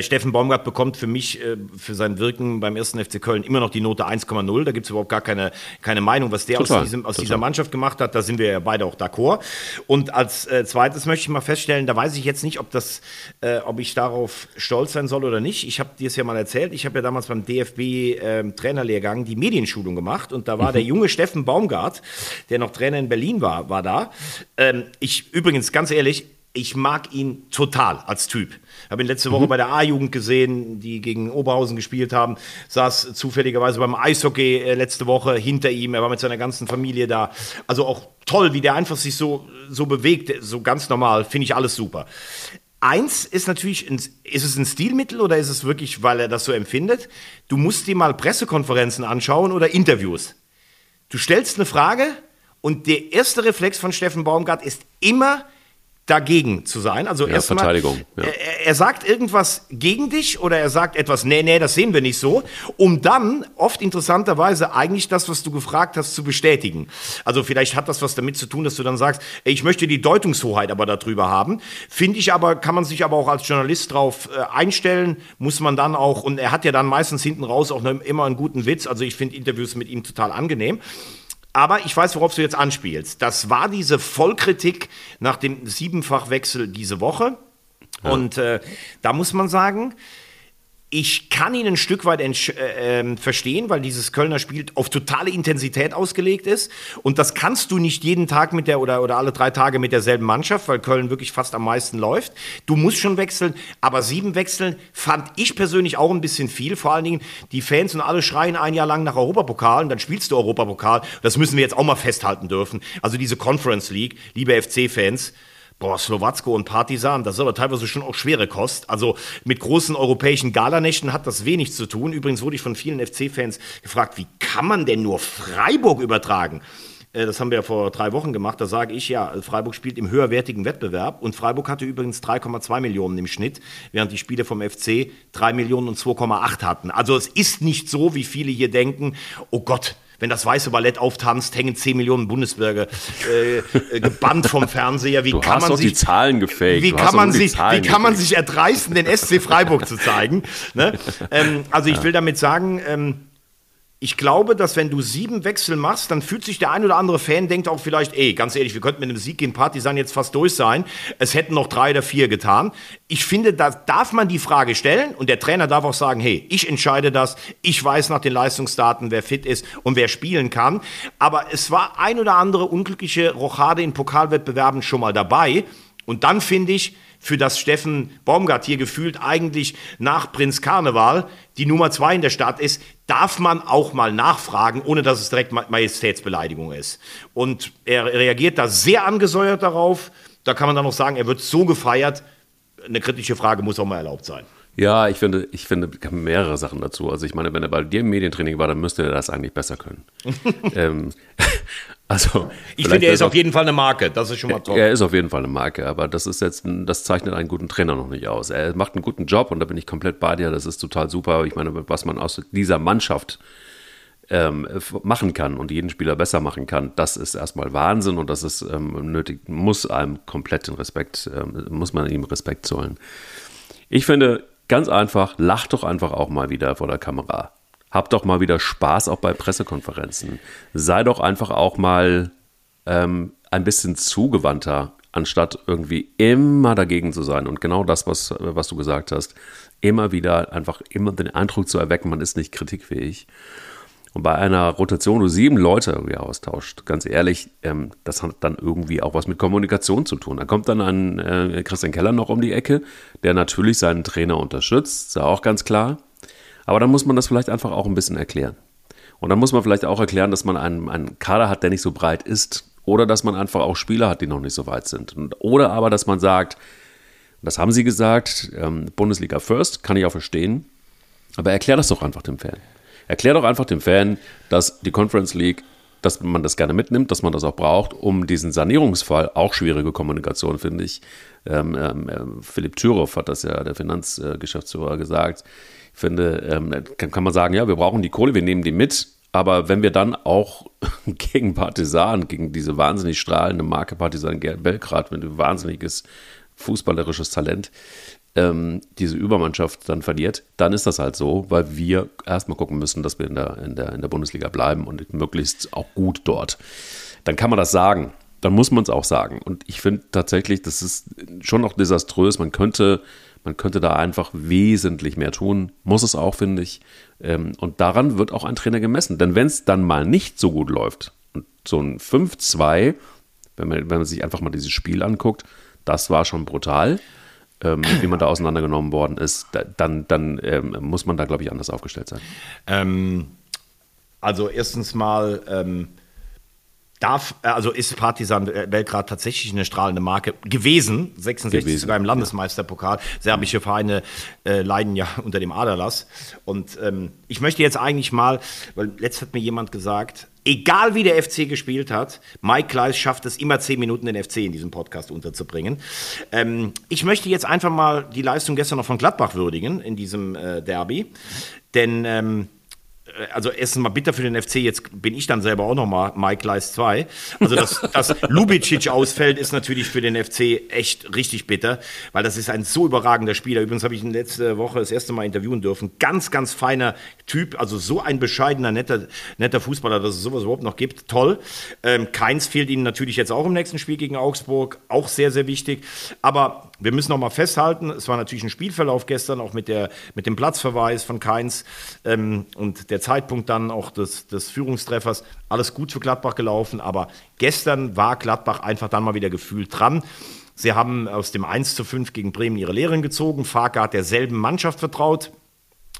Steffen Baumgart bekommt für mich, äh, für sein Wirken beim ersten FC Köln immer noch die Note 1,0. Da gibt es überhaupt gar keine, keine Meinung, was der Total, aus, diesem, aus total. dieser Mannschaft gemacht hat. Da sind wir ja beide auch d'accord. Und als äh, zweites möchte ich mal feststellen, da weiß ich jetzt nicht, ob, das, äh, ob ich darauf stolz sein soll oder nicht. Ich habe dir es ja mal erzählt. Ich habe ja damals beim DFB ähm, Trainerlehrgang die Medienschulung gemacht. Und da war der junge Steffen Baumgart, der noch Trainer in Berlin war, war da. Ähm, ich übrigens, ganz ehrlich, ich mag ihn total als Typ. Habe ihn letzte Woche bei der A-Jugend gesehen, die gegen Oberhausen gespielt haben. Saß zufälligerweise beim Eishockey äh, letzte Woche hinter ihm. Er war mit seiner ganzen Familie da. Also auch toll, wie der einfach sich so, so bewegt, so ganz normal. Finde ich alles super. Eins ist natürlich, ist es ein Stilmittel oder ist es wirklich, weil er das so empfindet? Du musst dir mal Pressekonferenzen anschauen oder Interviews. Du stellst eine Frage und der erste Reflex von Steffen Baumgart ist immer dagegen zu sein. Also Ja, erstmal, Verteidigung, ja. er, er sagt irgendwas gegen dich oder er sagt etwas, nee, nee, das sehen wir nicht so, um dann oft interessanterweise eigentlich das, was du gefragt hast, zu bestätigen. Also vielleicht hat das was damit zu tun, dass du dann sagst, ey, ich möchte die Deutungshoheit aber darüber haben. Finde ich aber, kann man sich aber auch als Journalist drauf äh, einstellen, muss man dann auch, und er hat ja dann meistens hinten raus auch ne, immer einen guten Witz, also ich finde Interviews mit ihm total angenehm. Aber ich weiß, worauf du jetzt anspielst. Das war diese Vollkritik nach dem Siebenfachwechsel diese Woche. Und äh, da muss man sagen, ich kann ihn ein Stück weit äh, ähm, verstehen, weil dieses Kölner Spiel auf totale Intensität ausgelegt ist. Und das kannst du nicht jeden Tag mit der oder, oder alle drei Tage mit derselben Mannschaft, weil Köln wirklich fast am meisten läuft. Du musst schon wechseln, aber sieben Wechseln fand ich persönlich auch ein bisschen viel. Vor allen Dingen die Fans und alle schreien ein Jahr lang nach Europapokal und dann spielst du Europapokal. Das müssen wir jetzt auch mal festhalten dürfen. Also diese Conference League, liebe FC-Fans, Boah, Slowacko und Partisan, das ist aber teilweise schon auch schwere Kost. Also mit großen europäischen Galanächten hat das wenig zu tun. Übrigens wurde ich von vielen FC-Fans gefragt, wie kann man denn nur Freiburg übertragen? Äh, Das haben wir ja vor drei Wochen gemacht. Da sage ich ja, Freiburg spielt im höherwertigen Wettbewerb und Freiburg hatte übrigens 3,2 Millionen im Schnitt, während die Spiele vom FC 3 Millionen und 2,8 hatten. Also es ist nicht so, wie viele hier denken, oh Gott, wenn das weiße Ballett auftanzt, hängen 10 Millionen Bundesbürger äh, äh, gebannt vom Fernseher. Wie Du kann hast man sich die Zahlen gefaked. wie kann, man sich, wie Zahlen kann man gefaked. sich erdreisten, den SC Freiburg zu zeigen? Ne? Ähm, also ich will damit sagen, ähm, ich glaube, dass wenn du sieben Wechsel machst, dann fühlt sich der ein oder andere Fan, denkt auch vielleicht, ey, ganz ehrlich, wir könnten mit einem Sieg gegen Partisan jetzt fast durch sein. Es hätten noch drei oder vier getan. Ich finde, da darf man die Frage stellen und der Trainer darf auch sagen, hey, ich entscheide das, ich weiß nach den Leistungsdaten, wer fit ist und wer spielen kann. Aber es war ein oder andere unglückliche Rochade in Pokalwettbewerben schon mal dabei. Und dann finde ich, für das Steffen Baumgart hier gefühlt eigentlich nach Prinz Karneval die Nummer zwei in der Stadt ist, darf man auch mal nachfragen, ohne dass es direkt Ma- Majestätsbeleidigung ist. Und er reagiert da sehr angesäuert darauf. Da kann man dann noch sagen, er wird so gefeiert. Eine kritische Frage muss auch mal erlaubt sein. Ja, ich finde, ich finde mehrere Sachen dazu. Also ich meine, wenn er bei dir im Medientraining war, dann müsste er das eigentlich besser können. ähm, also Ich finde, er ist auf jeden Fall eine Marke. Das ist schon mal toll. Er ist auf jeden Fall eine Marke, aber das ist jetzt, ein, das zeichnet einen guten Trainer noch nicht aus. Er macht einen guten Job und da bin ich komplett bei dir. Das ist total super. Ich meine, was man aus dieser Mannschaft ähm, machen kann und jeden Spieler besser machen kann, das ist erstmal Wahnsinn und das ist ähm, nötig, muss einem kompletten Respekt, ähm, muss man ihm Respekt zollen. Ich finde, ganz einfach, lach doch einfach auch mal wieder vor der Kamera. Hab doch mal wieder Spaß auch bei Pressekonferenzen. Sei doch einfach auch mal ähm, ein bisschen zugewandter, anstatt irgendwie immer dagegen zu sein. Und genau das, was, was du gesagt hast, immer wieder einfach immer den Eindruck zu erwecken, man ist nicht kritikfähig. Und bei einer Rotation, wo sieben Leute irgendwie austauscht, ganz ehrlich, ähm, das hat dann irgendwie auch was mit Kommunikation zu tun. Da kommt dann ein äh, Christian Keller noch um die Ecke, der natürlich seinen Trainer unterstützt, ist ja auch ganz klar. Aber dann muss man das vielleicht einfach auch ein bisschen erklären. Und dann muss man vielleicht auch erklären, dass man einen, einen Kader hat, der nicht so breit ist. Oder dass man einfach auch Spieler hat, die noch nicht so weit sind. Oder aber, dass man sagt, das haben sie gesagt, ähm, Bundesliga First, kann ich auch verstehen. Aber erklär das doch einfach dem Fan. Erklär doch einfach dem Fan, dass die Conference League, dass man das gerne mitnimmt, dass man das auch braucht, um diesen Sanierungsfall, auch schwierige Kommunikation, finde ich. Ähm, ähm, ähm Philipp Thüroff hat das ja, der Finanzgeschäftsführer, gesagt. Finde, ähm, kann, man sagen, ja, wir brauchen die Kohle, wir nehmen die mit, aber wenn wir dann auch gegen Partisan, gegen diese wahnsinnig strahlende Marke Partisan Belgrad mit einem wahnsinniges fußballerisches Talent, ähm, diese Übermannschaft dann verliert, dann ist das halt so, weil wir erstmal gucken müssen, dass wir in der, in, der, in der Bundesliga bleiben und möglichst auch gut dort. Dann kann man das sagen. Dann muss man es auch sagen. Und ich finde tatsächlich, das ist schon noch desaströs. Man könnte, man könnte da einfach wesentlich mehr tun. Muss es auch, finde ich. Ähm, und daran wird auch ein Trainer gemessen. Denn wenn es dann mal nicht so gut läuft, und so ein 5-2, wenn man, wenn man sich einfach mal dieses Spiel anguckt, das war schon brutal ähm, wie man da auseinandergenommen worden ist, da, dann, dann ähm, muss man da, glaube ich, anders aufgestellt sein. Ähm, also erstens mal ähm, darf, äh, also ist Partisan Belgrad tatsächlich eine strahlende Marke gewesen, 66 gewesen, sogar im Landesmeisterpokal. Serbische Vereine äh, leiden ja unter dem Aderlass. Und ähm, ich möchte jetzt eigentlich mal, weil letzt hat mir jemand gesagt, egal wie der FC gespielt hat, Mike Kleiss schafft es immer zehn Minuten den FC in diesem Podcast unterzubringen. Ähm, ich möchte jetzt einfach mal die Leistung gestern noch von Gladbach würdigen in diesem äh, Derby, denn ähm, äh, also erstens mal bitter für den FC, jetzt bin ich dann selber auch noch mal Mike Leis 2. Also dass, dass Lubicic ausfällt, ist natürlich für den FC echt richtig bitter, weil das ist ein so überragender Spieler. Übrigens habe ich ihn letzte Woche das erste Mal interviewen dürfen. Ganz, ganz feiner Typ, also so ein bescheidener, netter, netter Fußballer, dass es sowas überhaupt noch gibt. Toll. Ähm, Keins fehlt ihnen natürlich jetzt auch im nächsten Spiel gegen Augsburg, auch sehr, sehr wichtig. Aber wir müssen noch mal festhalten, es war natürlich ein Spielverlauf gestern, auch mit, der, mit dem Platzverweis von Keins ähm, und der Zeitpunkt dann auch des, des Führungstreffers. Alles gut für Gladbach gelaufen, aber gestern war Gladbach einfach dann mal wieder gefühlt dran. Sie haben aus dem 1 zu 5 gegen Bremen ihre Lehren gezogen. Farke hat derselben Mannschaft vertraut.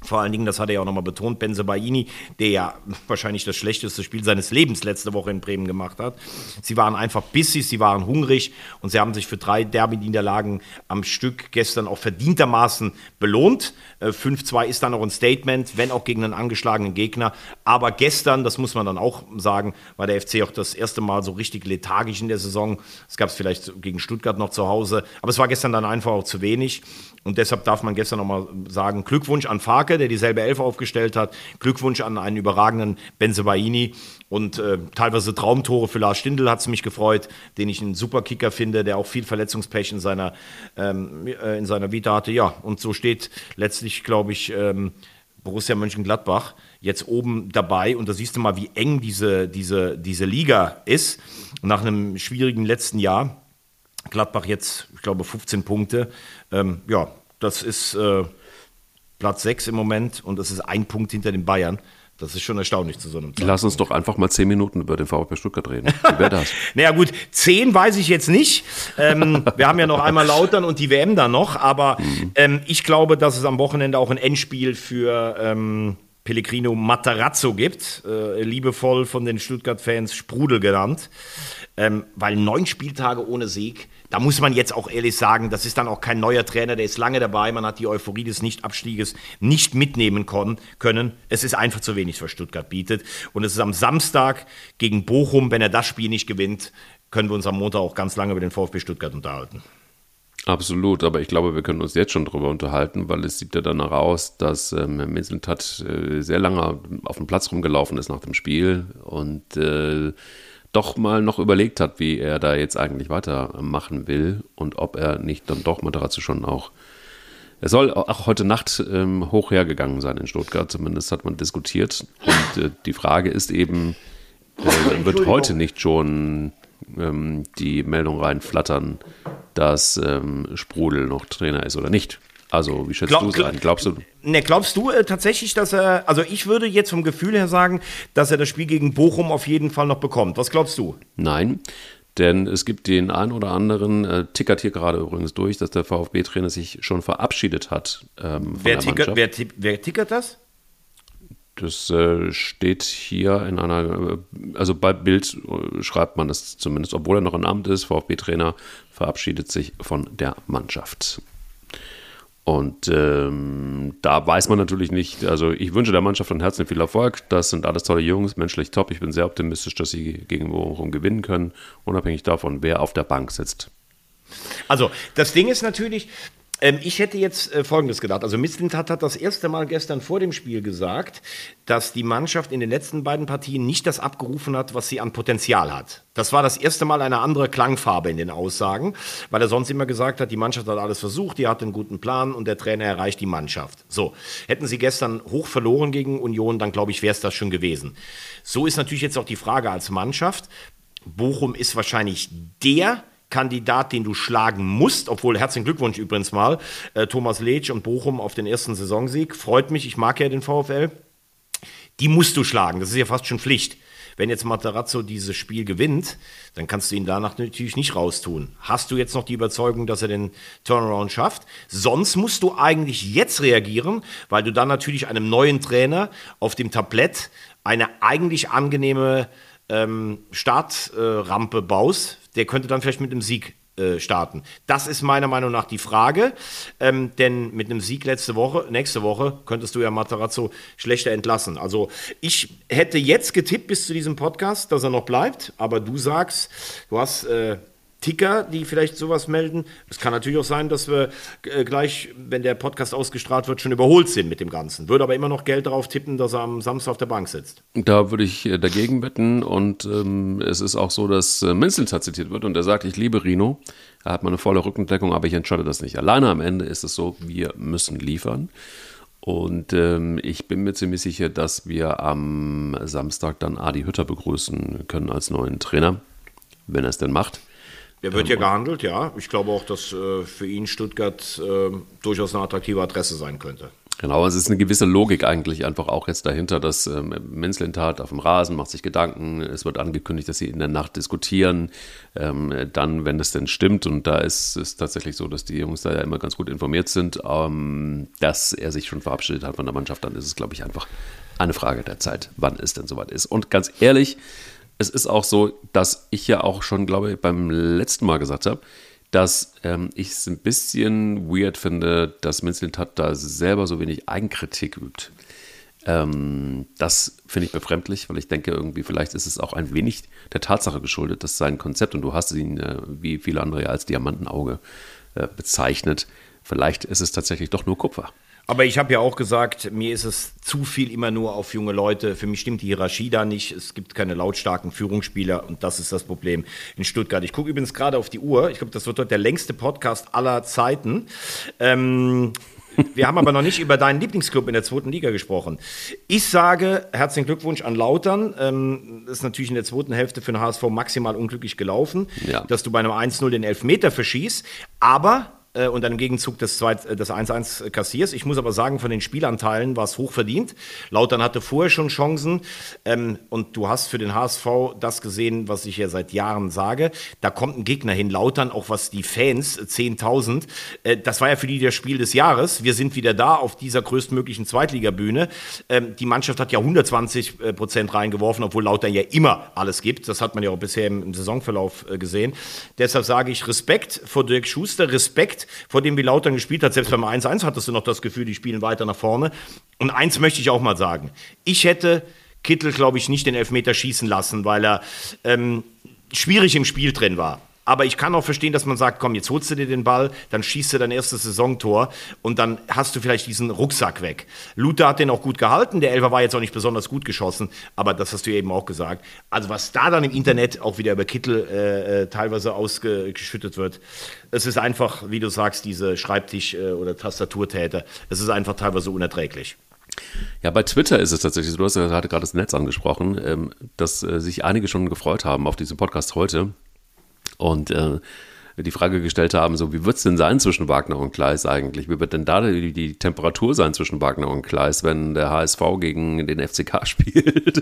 Vor allen Dingen, das hat er ja auch nochmal betont, Benze Baini, der ja wahrscheinlich das schlechteste Spiel seines Lebens letzte Woche in Bremen gemacht hat. Sie waren einfach bissig, sie waren hungrig und sie haben sich für drei Derby-Niederlagen am Stück gestern auch verdientermaßen belohnt. 5-2 äh, ist dann noch ein Statement, wenn auch gegen einen angeschlagenen Gegner. Aber gestern, das muss man dann auch sagen, war der FC auch das erste Mal so richtig lethargisch in der Saison. Es gab es vielleicht gegen Stuttgart noch zu Hause, aber es war gestern dann einfach auch zu wenig. Und deshalb darf man gestern nochmal sagen, Glückwunsch an Farke, der dieselbe Elf aufgestellt hat. Glückwunsch an einen überragenden Benzebaini. Und äh, teilweise Traumtore für Lars Stindl hat es mich gefreut, den ich einen super Kicker finde, der auch viel Verletzungspech in seiner, ähm, äh, in seiner Vita hatte. Ja, und so steht letztlich, glaube ich, ähm, Borussia Mönchengladbach jetzt oben dabei. Und da siehst du mal, wie eng diese, diese, diese Liga ist. Nach einem schwierigen letzten Jahr. Gladbach jetzt, ich glaube, 15 Punkte. Ähm, ja, das ist äh, Platz 6 im Moment und das ist ein Punkt hinter den Bayern. Das ist schon erstaunlich zu so einem Zeitpunkt. Lass uns doch einfach mal zehn Minuten über den VfB Stuttgart reden. Wie wäre das? naja, gut, zehn weiß ich jetzt nicht. Ähm, wir haben ja noch einmal Lautern und die WM da noch, aber mhm. ähm, ich glaube, dass es am Wochenende auch ein Endspiel für ähm, Pellegrino Matarazzo gibt, äh, liebevoll von den Stuttgart-Fans Sprudel genannt, ähm, weil neun Spieltage ohne Sieg da muss man jetzt auch ehrlich sagen, das ist dann auch kein neuer Trainer, der ist lange dabei, man hat die Euphorie des Nichtabstieges nicht mitnehmen können. Es ist einfach zu wenig, was Stuttgart bietet. Und es ist am Samstag gegen Bochum, wenn er das Spiel nicht gewinnt, können wir uns am Montag auch ganz lange über den VfB Stuttgart unterhalten. Absolut, aber ich glaube, wir können uns jetzt schon darüber unterhalten, weil es sieht ja danach aus, dass ähm, Mislintat äh, sehr lange auf dem Platz rumgelaufen ist nach dem Spiel und äh, doch mal noch überlegt hat, wie er da jetzt eigentlich weitermachen will und ob er nicht dann doch Materazzo schon auch Er soll auch heute Nacht ähm, hoch hergegangen sein in Stuttgart, zumindest hat man diskutiert. Und äh, die Frage ist eben, äh, wird heute nicht schon ähm, die Meldung reinflattern, dass ähm, Sprudel noch Trainer ist oder nicht? Also, wie schätzt Glaub- du es ein? Glaubst du? Ne, glaubst du äh, tatsächlich, dass er, also ich würde jetzt vom Gefühl her sagen, dass er das Spiel gegen Bochum auf jeden Fall noch bekommt. Was glaubst du? Nein, denn es gibt den einen oder anderen, äh, tickert hier gerade übrigens durch, dass der VfB-Trainer sich schon verabschiedet hat ähm, von Wer der tickert, Mannschaft. wer, wer tickert das? Das äh, steht hier in einer, äh, also bei Bild äh, schreibt man das zumindest, obwohl er noch im Amt ist, VfB-Trainer verabschiedet sich von der Mannschaft. Und ähm, da weiß man natürlich nicht, also ich wünsche der Mannschaft von Herzen viel Erfolg. Das sind alles tolle Jungs, menschlich top. Ich bin sehr optimistisch, dass sie gegen Bochum gewinnen können, unabhängig davon, wer auf der Bank sitzt. Also, das Ding ist natürlich, ähm, ich hätte jetzt äh, Folgendes gedacht. Also, Mislintat hat das erste Mal gestern vor dem Spiel gesagt, dass die Mannschaft in den letzten beiden Partien nicht das abgerufen hat, was sie an Potenzial hat. Das war das erste Mal eine andere Klangfarbe in den Aussagen, weil er sonst immer gesagt hat, die Mannschaft hat alles versucht, die hat einen guten Plan und der Trainer erreicht die Mannschaft. So, hätten sie gestern hoch verloren gegen Union, dann glaube ich, wäre es das schon gewesen. So ist natürlich jetzt auch die Frage als Mannschaft. Bochum ist wahrscheinlich der Kandidat, den du schlagen musst, obwohl herzlichen Glückwunsch übrigens mal, äh, Thomas Letsch und Bochum auf den ersten Saisonsieg. Freut mich, ich mag ja den VfL. Die musst du schlagen, das ist ja fast schon Pflicht. Wenn jetzt Materazzo dieses Spiel gewinnt, dann kannst du ihn danach natürlich nicht raustun. Hast du jetzt noch die Überzeugung, dass er den Turnaround schafft? Sonst musst du eigentlich jetzt reagieren, weil du dann natürlich einem neuen Trainer auf dem Tablett eine eigentlich angenehme ähm, Startrampe baust. Der könnte dann vielleicht mit einem Sieg äh, starten. Das ist meiner Meinung nach die Frage, ähm, denn mit einem Sieg letzte Woche, nächste Woche könntest du ja Matarazzo schlechter entlassen. Also ich hätte jetzt getippt bis zu diesem Podcast, dass er noch bleibt, aber du sagst, du hast äh, Ticker, die vielleicht sowas melden. Es kann natürlich auch sein, dass wir äh, gleich, wenn der Podcast ausgestrahlt wird, schon überholt sind mit dem Ganzen. Würde aber immer noch Geld darauf tippen, dass er am Samstag auf der Bank sitzt. Da würde ich äh, dagegen wetten und ähm, es ist auch so, dass äh, zitiert wird und er sagt, ich liebe Rino, er hat meine volle Rückendeckung, aber ich entscheide das nicht. Alleine am Ende ist es so, wir müssen liefern. Und ähm, ich bin mir ziemlich sicher, dass wir am Samstag dann Adi Hütter begrüßen können als neuen Trainer, wenn er es denn macht. Der wird ja gehandelt, ja. Ich glaube auch, dass äh, für ihn Stuttgart äh, durchaus eine attraktive Adresse sein könnte. Genau, es ist eine gewisse Logik eigentlich einfach auch jetzt dahinter, dass ähm, Menzlintat auf dem Rasen macht sich Gedanken, es wird angekündigt, dass sie in der Nacht diskutieren, ähm, dann, wenn es denn stimmt, und da ist es tatsächlich so, dass die Jungs da ja immer ganz gut informiert sind, ähm, dass er sich schon verabschiedet hat von der Mannschaft, dann ist es, glaube ich, einfach eine Frage der Zeit, wann es denn soweit ist. Und ganz ehrlich, es ist auch so, dass ich ja auch schon, glaube ich, beim letzten Mal gesagt habe, dass ähm, ich es ein bisschen weird finde, dass Minzlintat da selber so wenig Eigenkritik übt. Ähm, das finde ich befremdlich, weil ich denke, irgendwie vielleicht ist es auch ein wenig der Tatsache geschuldet, dass sein Konzept, und du hast ihn äh, wie viele andere ja als Diamantenauge äh, bezeichnet, vielleicht ist es tatsächlich doch nur Kupfer. Aber ich habe ja auch gesagt, mir ist es zu viel immer nur auf junge Leute. Für mich stimmt die Hierarchie da nicht. Es gibt keine lautstarken Führungsspieler und das ist das Problem in Stuttgart. Ich gucke übrigens gerade auf die Uhr. Ich glaube, das wird heute der längste Podcast aller Zeiten. Ähm, wir haben aber noch nicht über deinen Lieblingsclub in der zweiten Liga gesprochen. Ich sage herzlichen Glückwunsch an Lautern. Ähm, das ist natürlich in der zweiten Hälfte für den HSV maximal unglücklich gelaufen, Ja. dass du bei einem 1-0 den Elfmeter verschießt. Aber äh, und dann im Gegenzug das zweit- äh, das 1-1 kassierst. Ich muss aber sagen, von den Spielanteilen war es hoch verdient. Lautern hatte vorher schon Chancen ähm, und du hast für den HSV das gesehen, was ich ja seit Jahren sage. Da kommt ein Gegner hin, Lautern, auch was die Fans, äh, 10.000, äh, das war ja für die das Spiel des Jahres. Wir sind wieder da auf dieser größtmöglichen Zweitligabühne. Ähm, die Mannschaft hat ja 120 äh, Prozent reingeworfen, obwohl Lautern ja immer alles gibt. Das hat man ja auch bisher im, im Saisonverlauf äh, gesehen. Deshalb sage ich Respekt vor Dirk Schuster, Respekt vor dem, wie Lautern gespielt hat. Selbst beim 1-1 hattest du noch das Gefühl, die spielen weiter nach vorne. Und eins möchte ich auch mal sagen. Ich hätte Kittel, glaube ich, nicht den Elfmeter schießen lassen, weil er ähm, schwierig im Spiel drin war. Aber ich kann auch verstehen, dass man sagt, komm, jetzt holst du dir den Ball, dann schießt du dein erstes Saisontor und dann hast du vielleicht diesen Rucksack weg. Luther hat den auch gut gehalten, der Elfer war jetzt auch nicht besonders gut geschossen, aber das hast du eben auch gesagt. Also was da dann im Internet auch wieder über Kittel äh, äh teilweise ausgeschüttet wird, es ist einfach, wie du sagst, diese Schreibtisch- äh, oder Tastaturtäter, es ist einfach teilweise unerträglich. Ja, bei Twitter ist es tatsächlich so, du hast ja gerade das Netz angesprochen, ähm, dass äh, sich einige schon gefreut haben auf diesen Podcast heute und äh, die Frage gestellt haben, so wie wird es denn sein zwischen Wagner und Kleis eigentlich? Wie wird denn da die, die Temperatur sein zwischen Wagner und Kleis, wenn der HSV gegen den FCK spielt?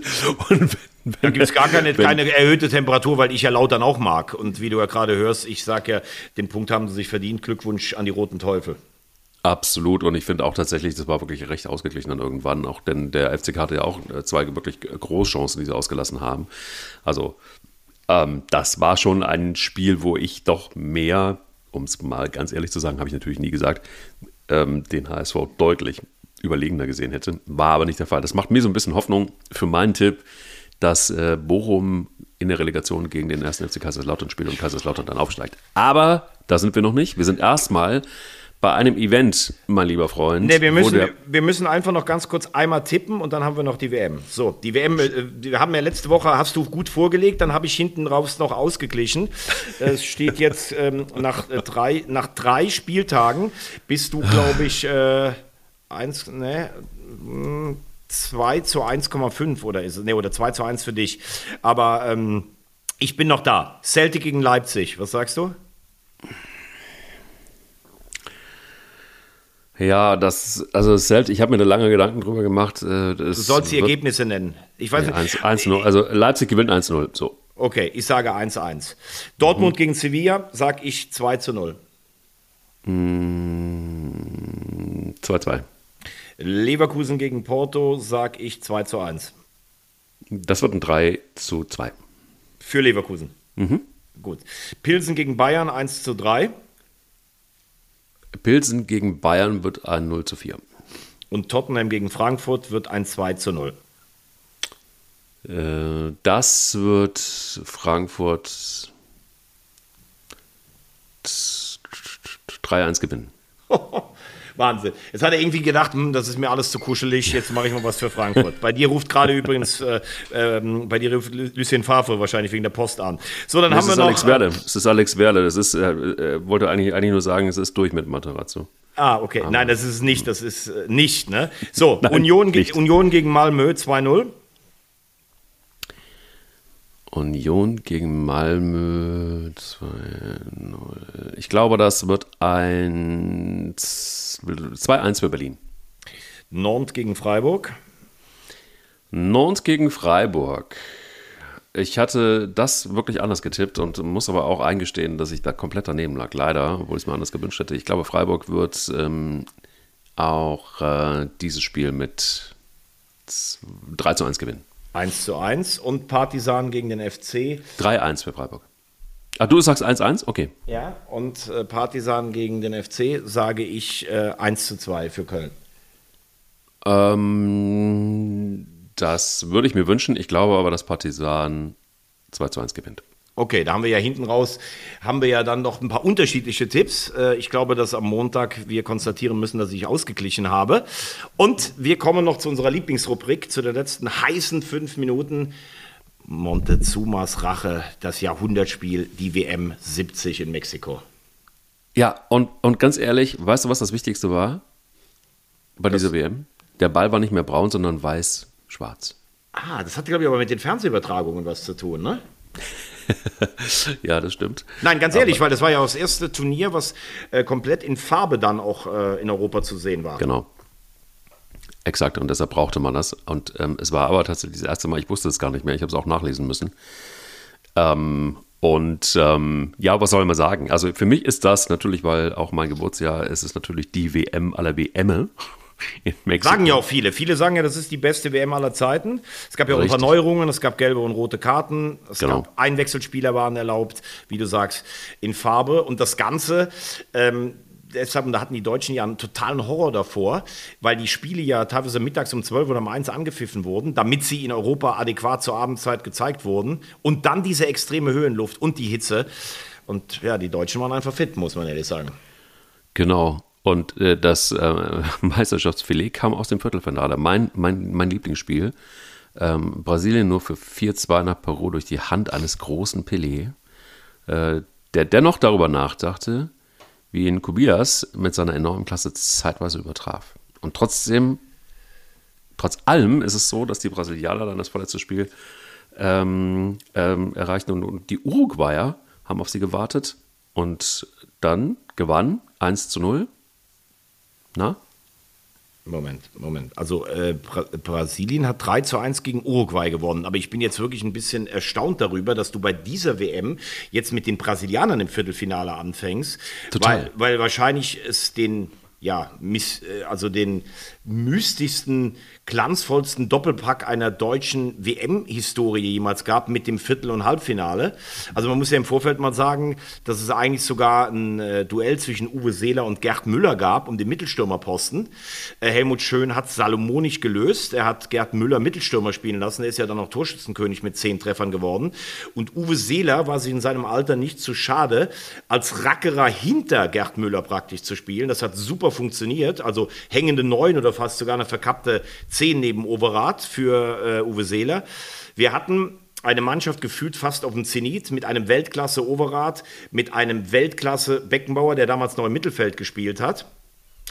Und wenn, da gibt es gar keine, wenn, keine erhöhte Temperatur, weil ich ja Lautern auch mag. Und wie du ja gerade hörst, ich sage ja, den Punkt haben sie sich verdient. Glückwunsch an die Roten Teufel. Absolut. Und ich finde auch tatsächlich, das war wirklich recht ausgeglichen dann irgendwann. Auch denn der FCK hatte ja auch äh, zwei wirklich Großchancen, die sie ausgelassen haben. Also, ähm, das war schon ein Spiel, wo ich doch mehr, um es mal ganz ehrlich zu sagen, habe ich natürlich nie gesagt, ähm, den HSV deutlich überlegener gesehen hätte. War aber nicht der Fall. Das macht mir so ein bisschen Hoffnung für meinen Tipp, dass äh, Bochum in der Relegation gegen den ersten FC Kaiserslautern spielt und Kaiserslautern dann aufsteigt. Aber da sind wir noch nicht. Wir sind erstmal bei einem Event, mein lieber Freund. Nee, wir müssen, wir müssen einfach noch ganz kurz einmal tippen und dann haben wir noch die WM. So, die WM, äh, wir haben ja letzte Woche, hast du gut vorgelegt, dann habe ich hinten raus noch ausgeglichen. Es steht jetzt ähm, nach, äh, drei, nach drei Spieltagen bist du, glaube ich, äh, eins, ne, 2 zu 1,5 oder ist es, ne, oder 2 zu 1 für dich. Aber ähm, ich bin noch da. Celtic gegen Leipzig, was sagst du? Ja, das, also selbst, ich habe mir da lange Gedanken drüber gemacht. Äh, du sollst die Ergebnisse nennen. Ich weiß ja, nicht. 1, 1 also Leipzig gewinnt 1-0. So. Okay, ich sage 1-1. Dortmund mhm. gegen Sevilla, sage ich 2 0. 2-2. Leverkusen gegen Porto, sage ich 2 1. Das wird ein 3 zu 2. Für Leverkusen. Mhm. Gut. Pilsen gegen Bayern 1 zu 3. Pilsen gegen Bayern wird ein 0 zu 4. Und Tottenham gegen Frankfurt wird ein 2 zu 0. Äh, das wird Frankfurt 3-1 gewinnen. Wahnsinn. Jetzt hat er irgendwie gedacht, hm, das ist mir alles zu kuschelig, jetzt mache ich mal was für Frankfurt. bei dir ruft gerade übrigens, äh, ähm, bei dir ruft Lucien Favre wahrscheinlich wegen der Post an. So, dann das haben wir noch. Alex Werle. Es ist Alex Werle. Das ist, er äh, wollte eigentlich, eigentlich nur sagen, es ist durch mit Materazzo. Ah, okay. Aber Nein, das ist nicht, das ist äh, nicht, ne? So, Nein, Union, nicht. Union gegen Malmö 2-0. Union gegen Malmö 2-0. Ich glaube, das wird ein 2-1 für Berlin. Nantes gegen Freiburg. Nantes gegen Freiburg. Ich hatte das wirklich anders getippt und muss aber auch eingestehen, dass ich da komplett daneben lag. Leider, obwohl ich es mir anders gewünscht hätte. Ich glaube, Freiburg wird ähm, auch äh, dieses Spiel mit 3 zu 1 gewinnen. 1 zu 1 und Partisan gegen den FC. 3-1 für Freiburg. Ach, du sagst 1-1? Okay. Ja, und äh, Partisan gegen den FC sage ich äh, 1 zu 2 für Köln. Ähm, das würde ich mir wünschen. Ich glaube aber, dass Partisan 2 zu 1 gewinnt. Okay, da haben wir ja hinten raus, haben wir ja dann noch ein paar unterschiedliche Tipps. Äh, ich glaube, dass am Montag wir konstatieren müssen, dass ich ausgeglichen habe. Und wir kommen noch zu unserer Lieblingsrubrik, zu den letzten heißen fünf Minuten. Montezumas Rache, das Jahrhundertspiel, die WM 70 in Mexiko. Ja, und, und ganz ehrlich, weißt du, was das Wichtigste war bei das dieser WM? Der Ball war nicht mehr braun, sondern weiß-schwarz. Ah, das hat, glaube ich, aber mit den Fernsehübertragungen was zu tun, ne? ja, das stimmt. Nein, ganz ehrlich, Aber, weil das war ja das erste Turnier, was äh, komplett in Farbe dann auch äh, in Europa zu sehen war. Genau. Exakt, und deshalb brauchte man das. Und ähm, es war aber tatsächlich das erste Mal, ich wusste es gar nicht mehr, ich habe es auch nachlesen müssen. Ähm, und ähm, ja, was soll man sagen? Also für mich ist das natürlich, weil auch mein Geburtsjahr ist, es natürlich die WM aller WM in Mexiko. Sagen ja auch viele. Viele sagen ja, das ist die beste WM aller Zeiten. Es gab ja auch Richtig. ein paar Neuerungen. Es gab gelbe und rote Karten. Es genau. gab Einwechselspieler waren erlaubt, wie du sagst, in Farbe. Und das Ganze, ähm, deshalb, da hatten die Deutschen ja einen totalen Horror davor, weil die Spiele ja teilweise mittags um 12 oder um 1 angepfiffen wurden, damit sie in Europa adäquat zur Abendzeit gezeigt wurden. Und dann diese extreme Höhenluft und die Hitze Und ja, die Deutschen waren einfach fit, muss man ehrlich sagen. Genau. Und äh, das äh, Meisterschaftsfilet kam aus dem Viertelfinale. Mein, mein, mein Lieblingsspiel. Ähm, Brasilien nur für 4-2 nach Peru durch die Hand eines großen Pelé, äh, der dennoch darüber nachdachte, wie ihn Kubias mit seiner enormen Klasse zeitweise übertraf. Und trotzdem, trotz allem ist es so, dass die Brasilianer dann das vorletzte Spiel ähm, ähm, erreichten und, die Uruguayer haben auf sie gewartet und dann gewann 1 zu 0. Na? Moment, Moment. Also äh, Bra Brasilien hat 3 zu 1 gegen Uruguay gewonnen. Aber ich bin jetzt wirklich ein bisschen erstaunt darüber, dass du bei dieser WM jetzt mit den Brasilianern im Viertelfinale anfängst. Total. Weil, weil wahrscheinlich es den, ja, miss, äh, also den mystischsten glanzvollsten Doppelpack einer deutschen WM-Historie jemals gab mit dem Viertel- und Halbfinale. Also man muss ja im Vorfeld mal sagen, dass es eigentlich sogar ein äh, Duell zwischen Uwe Seeler und Gerd Müller gab um den Mittelstürmerposten. Äh, Helmut Schön hat salomonisch gelöst. Er hat Gerd Müller Mittelstürmer spielen lassen. Er ist ja dann noch Torschützenkönig mit zehn Treffern geworden. Und Uwe Seeler war sich in seinem Alter nicht zu schade, als Rackerer hinter Gerd Müller praktisch zu spielen. Das hat super funktioniert. Also hängende Neun oder fast sogar eine verkappte 10 neben Overath für äh, Uwe Seeler. Wir hatten eine Mannschaft gefühlt fast auf dem Zenit mit einem Weltklasse Overath, mit einem Weltklasse Beckenbauer, der damals noch im Mittelfeld gespielt hat.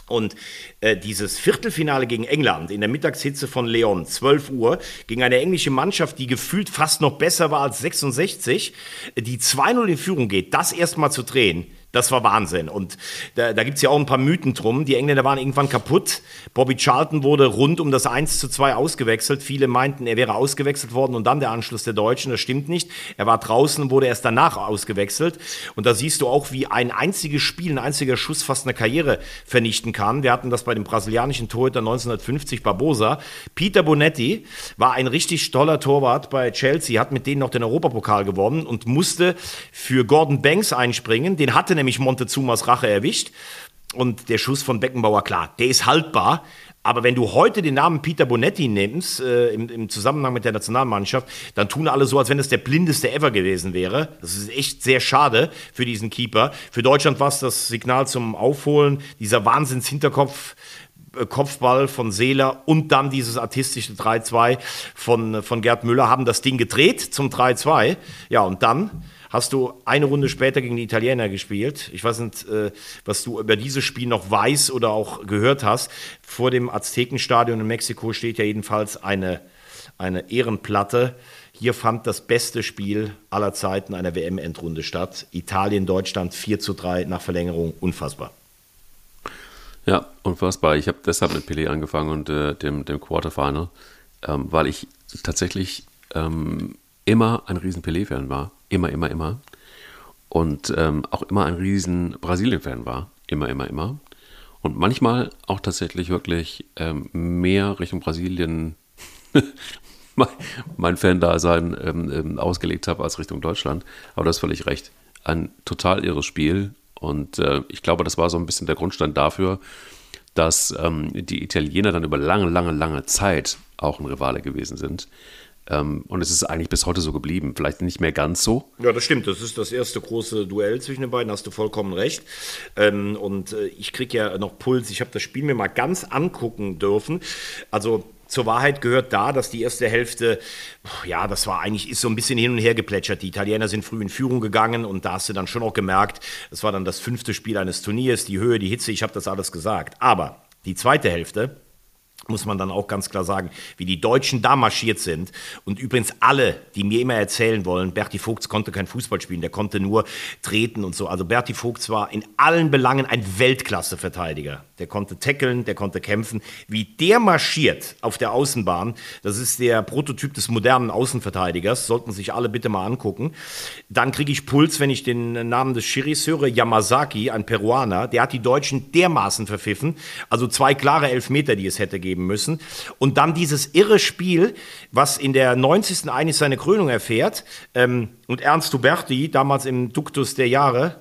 Und äh, dieses Viertelfinale gegen England in der Mittagshitze von Leon, 12 Uhr, gegen eine englische Mannschaft, die gefühlt fast noch besser war als 66, die 2-0 in Führung geht, das erstmal zu drehen, das war Wahnsinn. Und da, da gibt es ja auch ein paar Mythen drum. Die Engländer waren irgendwann kaputt. Bobby Charlton wurde rund um das 1 zu 2 ausgewechselt. Viele meinten, er wäre ausgewechselt worden und dann der Anschluss der Deutschen. Das stimmt nicht. Er war draußen und wurde erst danach ausgewechselt. Und da siehst du auch, wie ein einziges Spiel, ein einziger Schuss fast eine Karriere vernichten kann. Wir hatten das bei dem brasilianischen Torhüter 1950 Barbosa. Peter Bonetti war ein richtig toller Torwart bei Chelsea, hat mit denen noch den Europapokal gewonnen und musste für Gordon Banks einspringen. Den hatte nämlich Montezumas Rache erwischt. Und der Schuss von Beckenbauer, klar, der ist haltbar. Aber wenn du heute den Namen Peter Bonetti nimmst, äh, im, im, Zusammenhang mit der Nationalmannschaft, dann tun alle so, als wenn es der blindeste ever gewesen wäre. Das ist echt sehr schade für diesen Keeper. Für Deutschland war es das Signal zum Aufholen, dieser Wahnsinns-Hinterkopf. Äh, Kopfball von Seeler und dann dieses artistische 3-2 von, von Gerd Müller haben das Ding gedreht zum 3-2. Ja, und dann hast du eine Runde später gegen die Italiener gespielt. Ich weiß nicht, äh, was du über dieses Spiel noch weißt oder auch gehört hast. Vor dem Aztekenstadion in Mexiko steht ja jedenfalls eine, eine Ehrenplatte. Hier fand das beste Spiel aller Zeiten einer WM-Endrunde statt. Italien, Deutschland 4 zu 3 nach Verlängerung. Unfassbar. Ja, unfassbar. Ich habe deshalb mit Pelé angefangen und äh, dem, dem Quarterfinal, ähm, weil ich tatsächlich ähm, immer ein riesen Pelé-Fan war. Immer, immer, immer. Und ähm, auch immer ein riesen Brasilien-Fan war. Immer, immer, immer. Und manchmal auch tatsächlich wirklich ähm, mehr Richtung Brasilien mein Fan-Dasein ähm, ähm, ausgelegt habe als Richtung Deutschland. Aber du hast völlig recht. Ein total irres Spiel. Und äh, ich glaube, das war so ein bisschen der Grundstein dafür, dass ähm, die Italiener dann über lange, lange, lange Zeit auch ein Rivale gewesen sind. Ähm, und es ist eigentlich bis heute so geblieben. Vielleicht nicht mehr ganz so. Ja, das stimmt. Das ist das erste große Duell zwischen den beiden, hast du vollkommen recht. Ähm, und äh, ich kriege ja noch Puls. Ich habe das Spiel mir mal ganz angucken dürfen. Also zur Wahrheit gehört da, dass die erste Hälfte, ja, das war eigentlich, ist so ein bisschen hin und her geplätschert. Die Italiener sind früh in Führung gegangen und da hast du dann schon auch gemerkt, es war dann das fünfte Spiel eines Turniers, die Höhe, die Hitze, ich habe das alles gesagt. Aber die zweite Hälfte, muss man dann auch ganz klar sagen, wie die Deutschen da marschiert sind. Und übrigens alle, die mir immer erzählen wollen, Berti Vogts konnte kein Fußball spielen, der konnte nur treten und so. Also Berti Vogts war in allen Belangen ein Weltklasse-Verteidiger. Der konnte tackeln, der konnte kämpfen. Wie der marschiert auf der Außenbahn, das ist der Prototyp des modernen Außenverteidigers, sollten sich alle bitte mal angucken. Dann kriege ich Puls, wenn ich den Namen des Schiris höre, Yamazaki, ein Peruaner, der hat die Deutschen dermaßen verpfiffen. Also zwei klare Elfmeter, die es hätte geben müssen. Und dann dieses irre Spiel, was in der 90. eigentlich seine Krönung erfährt. Ähm, und Ernst Huberti, damals im Duktus der Jahre,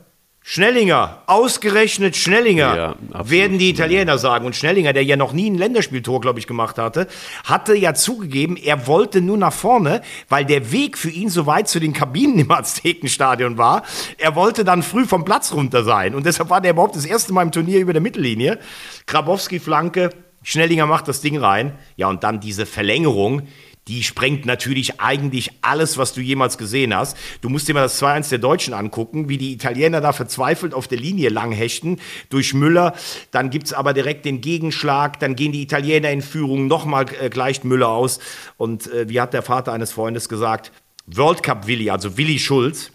Schnellinger, ausgerechnet Schnellinger, Ja, absolut. werden die Italiener sagen. Und Schnellinger, der ja noch nie ein Länderspieltor, glaube ich, gemacht hatte, hatte ja zugegeben, er wollte nur nach vorne, weil der Weg für ihn so weit zu den Kabinen im Aztekenstadion war. Er wollte dann früh vom Platz runter sein. Und deshalb war der überhaupt das erste Mal im Turnier über der Mittellinie. Grabowski Flanke, Schnellinger macht das Ding rein. Ja, und dann diese Verlängerung, die sprengt natürlich eigentlich alles, was du jemals gesehen hast. Du musst dir mal das 2-1 der Deutschen angucken, wie die Italiener da verzweifelt auf der Linie langhechten durch Müller. Dann gibt's aber direkt den Gegenschlag, dann gehen die Italiener in Führung, nochmal äh, gleicht Müller aus. Und äh, wie hat der Vater eines Freundes gesagt, World Cup Willi, also Willi Schulz,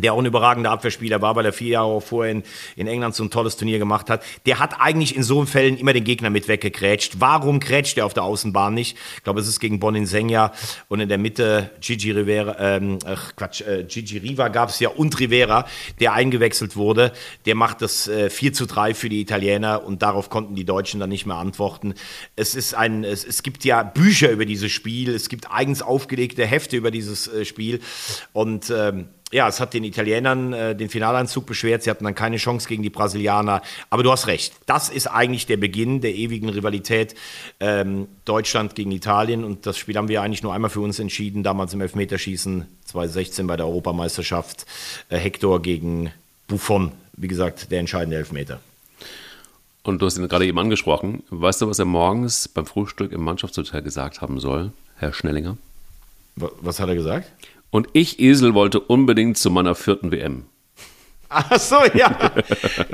der auch ein überragender Abwehrspieler war, weil er vier Jahre vorher in, in England so ein tolles Turnier gemacht hat. Der hat eigentlich in so Fällen immer den Gegner mit weggekrätscht. Warum krätscht er auf der Außenbahn nicht? Ich glaube, es ist gegen Bonin Senja und in der Mitte Gigi Rivera, ähm, ach Quatsch, äh, Gigi Riva gab es ja und Rivera, der eingewechselt wurde. Der macht das äh, 4 zu 3 für die Italiener und darauf konnten die Deutschen dann nicht mehr antworten. Es ist ein, es, es gibt ja Bücher über dieses Spiel, es gibt eigens aufgelegte Hefte über dieses äh, Spiel und ähm, ja, es hat den Italienern äh, den Finaleinzug beschwert. Sie hatten dann keine Chance gegen die Brasilianer. Aber du hast recht. Das ist eigentlich der Beginn der ewigen Rivalität ähm, Deutschland gegen Italien. Und das Spiel haben wir eigentlich nur einmal für uns entschieden. Damals im Elfmeterschießen 2016 bei der Europameisterschaft. Äh, Hector gegen Buffon. Wie gesagt, der entscheidende Elfmeter. Und du hast ihn gerade eben angesprochen. Weißt du, was er morgens beim Frühstück im Mannschaftshotel gesagt haben soll, Herr Schnellinger? Wa- Was hat er gesagt? Und ich, Esel, wollte unbedingt zu meiner vierten WM. Ach so, ja.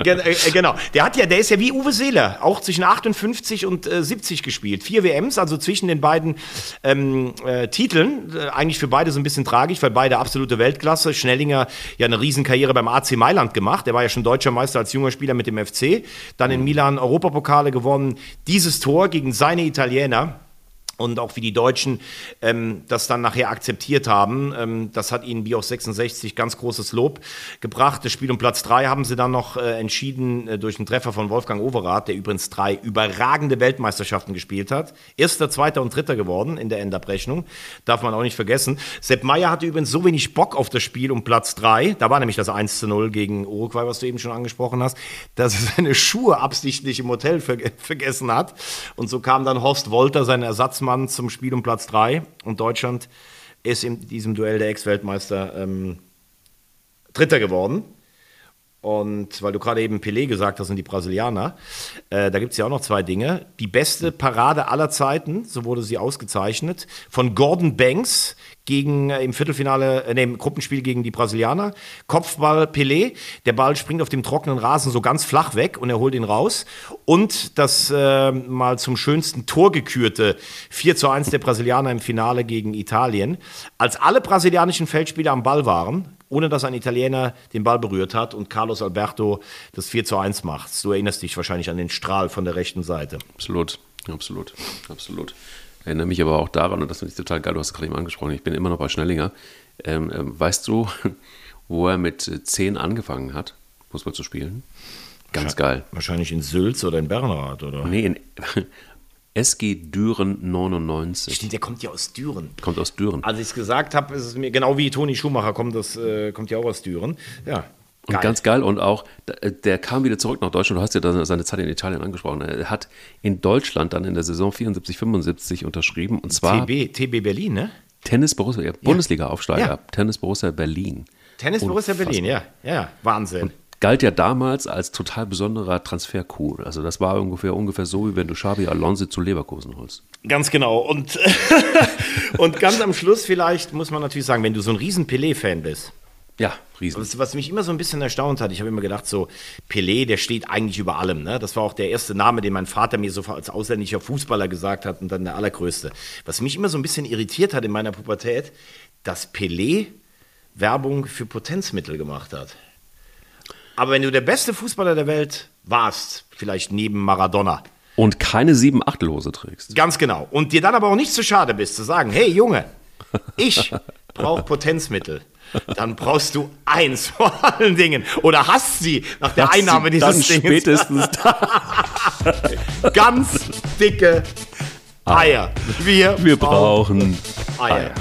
Gen äh, genau. Der hat ja, der ist ja wie Uwe Seeler, auch zwischen 58 und äh, 70 gespielt. Vier WMs, also zwischen den beiden ähm, äh, Titeln. Äh, eigentlich für beide so ein bisschen tragisch, weil beide absolute Weltklasse. Schnellinger ja eine Riesenkarriere beim AC Mailand gemacht. Der war ja schon deutscher Meister als junger Spieler mit dem FC. Dann in Milan Europapokale gewonnen. Dieses Tor gegen seine Italiener und auch wie die Deutschen ähm, das dann nachher akzeptiert haben. Ähm, das hat ihnen auch 66 ganz großes Lob gebracht. Das Spiel um Platz drei haben sie dann noch äh, entschieden äh, durch einen Treffer von Wolfgang Overath, der übrigens drei überragende Weltmeisterschaften gespielt hat. Erster, zweiter und dritter geworden in der Endabrechnung. Darf man auch nicht vergessen. Sepp Meyer hatte übrigens so wenig Bock auf das Spiel um Platz drei. Da war nämlich das 1 zu 0 gegen Uruguay, was du eben schon angesprochen hast, dass er seine Schuhe absichtlich im Hotel ver vergessen hat. Und so kam dann Horst Wolter, sein Ersatzmann, zum Spiel um Platz 3. Und Deutschland ist in diesem Duell der Ex-Weltmeister ähm, Dritter geworden. Und weil du gerade eben Pelé gesagt hast und die Brasilianer, äh, da gibt es ja auch noch zwei Dinge. Die beste Parade aller Zeiten, so wurde sie ausgezeichnet, von Gordon Banks gegen äh, im Viertelfinale, äh, im Gruppenspiel gegen die Brasilianer. Kopfball Pelé, der Ball springt auf dem trockenen Rasen so ganz flach weg und er holt ihn raus. Und das äh, mal zum schönsten Tor gekürte 4 zu 1 der Brasilianer im Finale gegen Italien. Als alle brasilianischen Feldspieler am Ball waren, ohne dass ein Italiener den Ball berührt hat und Carlos Alberto das 4 zu 1 macht. Du erinnerst dich wahrscheinlich an den Strahl von der rechten Seite. Absolut, absolut, absolut. Ich erinnere mich aber auch daran, und das finde ich total geil, du hast es gerade eben angesprochen, ich bin immer noch bei Schnellinger. Ähm, ähm, weißt du, wo er mit äh, 10 angefangen hat, Fußball zu spielen? Ganz geil. Wahrscheinlich in Sülz oder in Bernrad, oder? Nee, in SG Düren 99. Stimmt, der kommt ja aus Düren. Kommt aus Düren. Als ich es gesagt habe, ist es mir genau wie Toni Schumacher kommt, das äh, kommt ja auch aus Düren. Ja. Und geil. ganz geil und auch, der, der kam wieder zurück nach Deutschland. Du hast ja dann seine Zeit in Italien angesprochen. Er hat in Deutschland dann in der Saison 74, 75 unterschrieben und zwar TB, TB Berlin, ne? Tennis Borussia, ja, Bundesliga-Aufsteiger, Ja. Tennis Borussia Berlin. Tennis Borussia Berlin, ja. Ja, Wahnsinn. Galt ja damals als total besonderer Transfer-Coup. Also das war ungefähr, ungefähr so, wie wenn du Xabi Alonso zu Leverkusen holst. Ganz genau. Und, und ganz am Schluss vielleicht muss man natürlich sagen, wenn du so ein riesen Pelé-Fan bist, Ja, riesen. Was, was mich immer so ein bisschen erstaunt hat, ich habe immer gedacht, so Pelé, der steht eigentlich über allem. Ne? Das war auch der erste Name, den mein Vater mir so als ausländischer Fußballer gesagt hat und dann der allergrößte. Was mich immer so ein bisschen irritiert hat in meiner Pubertät, dass Pelé Werbung für Potenzmittel gemacht hat. Aber wenn du der beste Fußballer der Welt warst, vielleicht neben Maradona, Und keine sieben Achtelhose trägst. Ganz genau. Und dir dann aber auch nicht zu schade bist, zu sagen, hey Junge, ich brauche Potenzmittel. Dann brauchst du eins vor allen Dingen. Oder hast sie nach der Einnahme dann dieses Dings. spätestens Ganz dicke Eier. Wir, Wir brauchen Eier. Eier.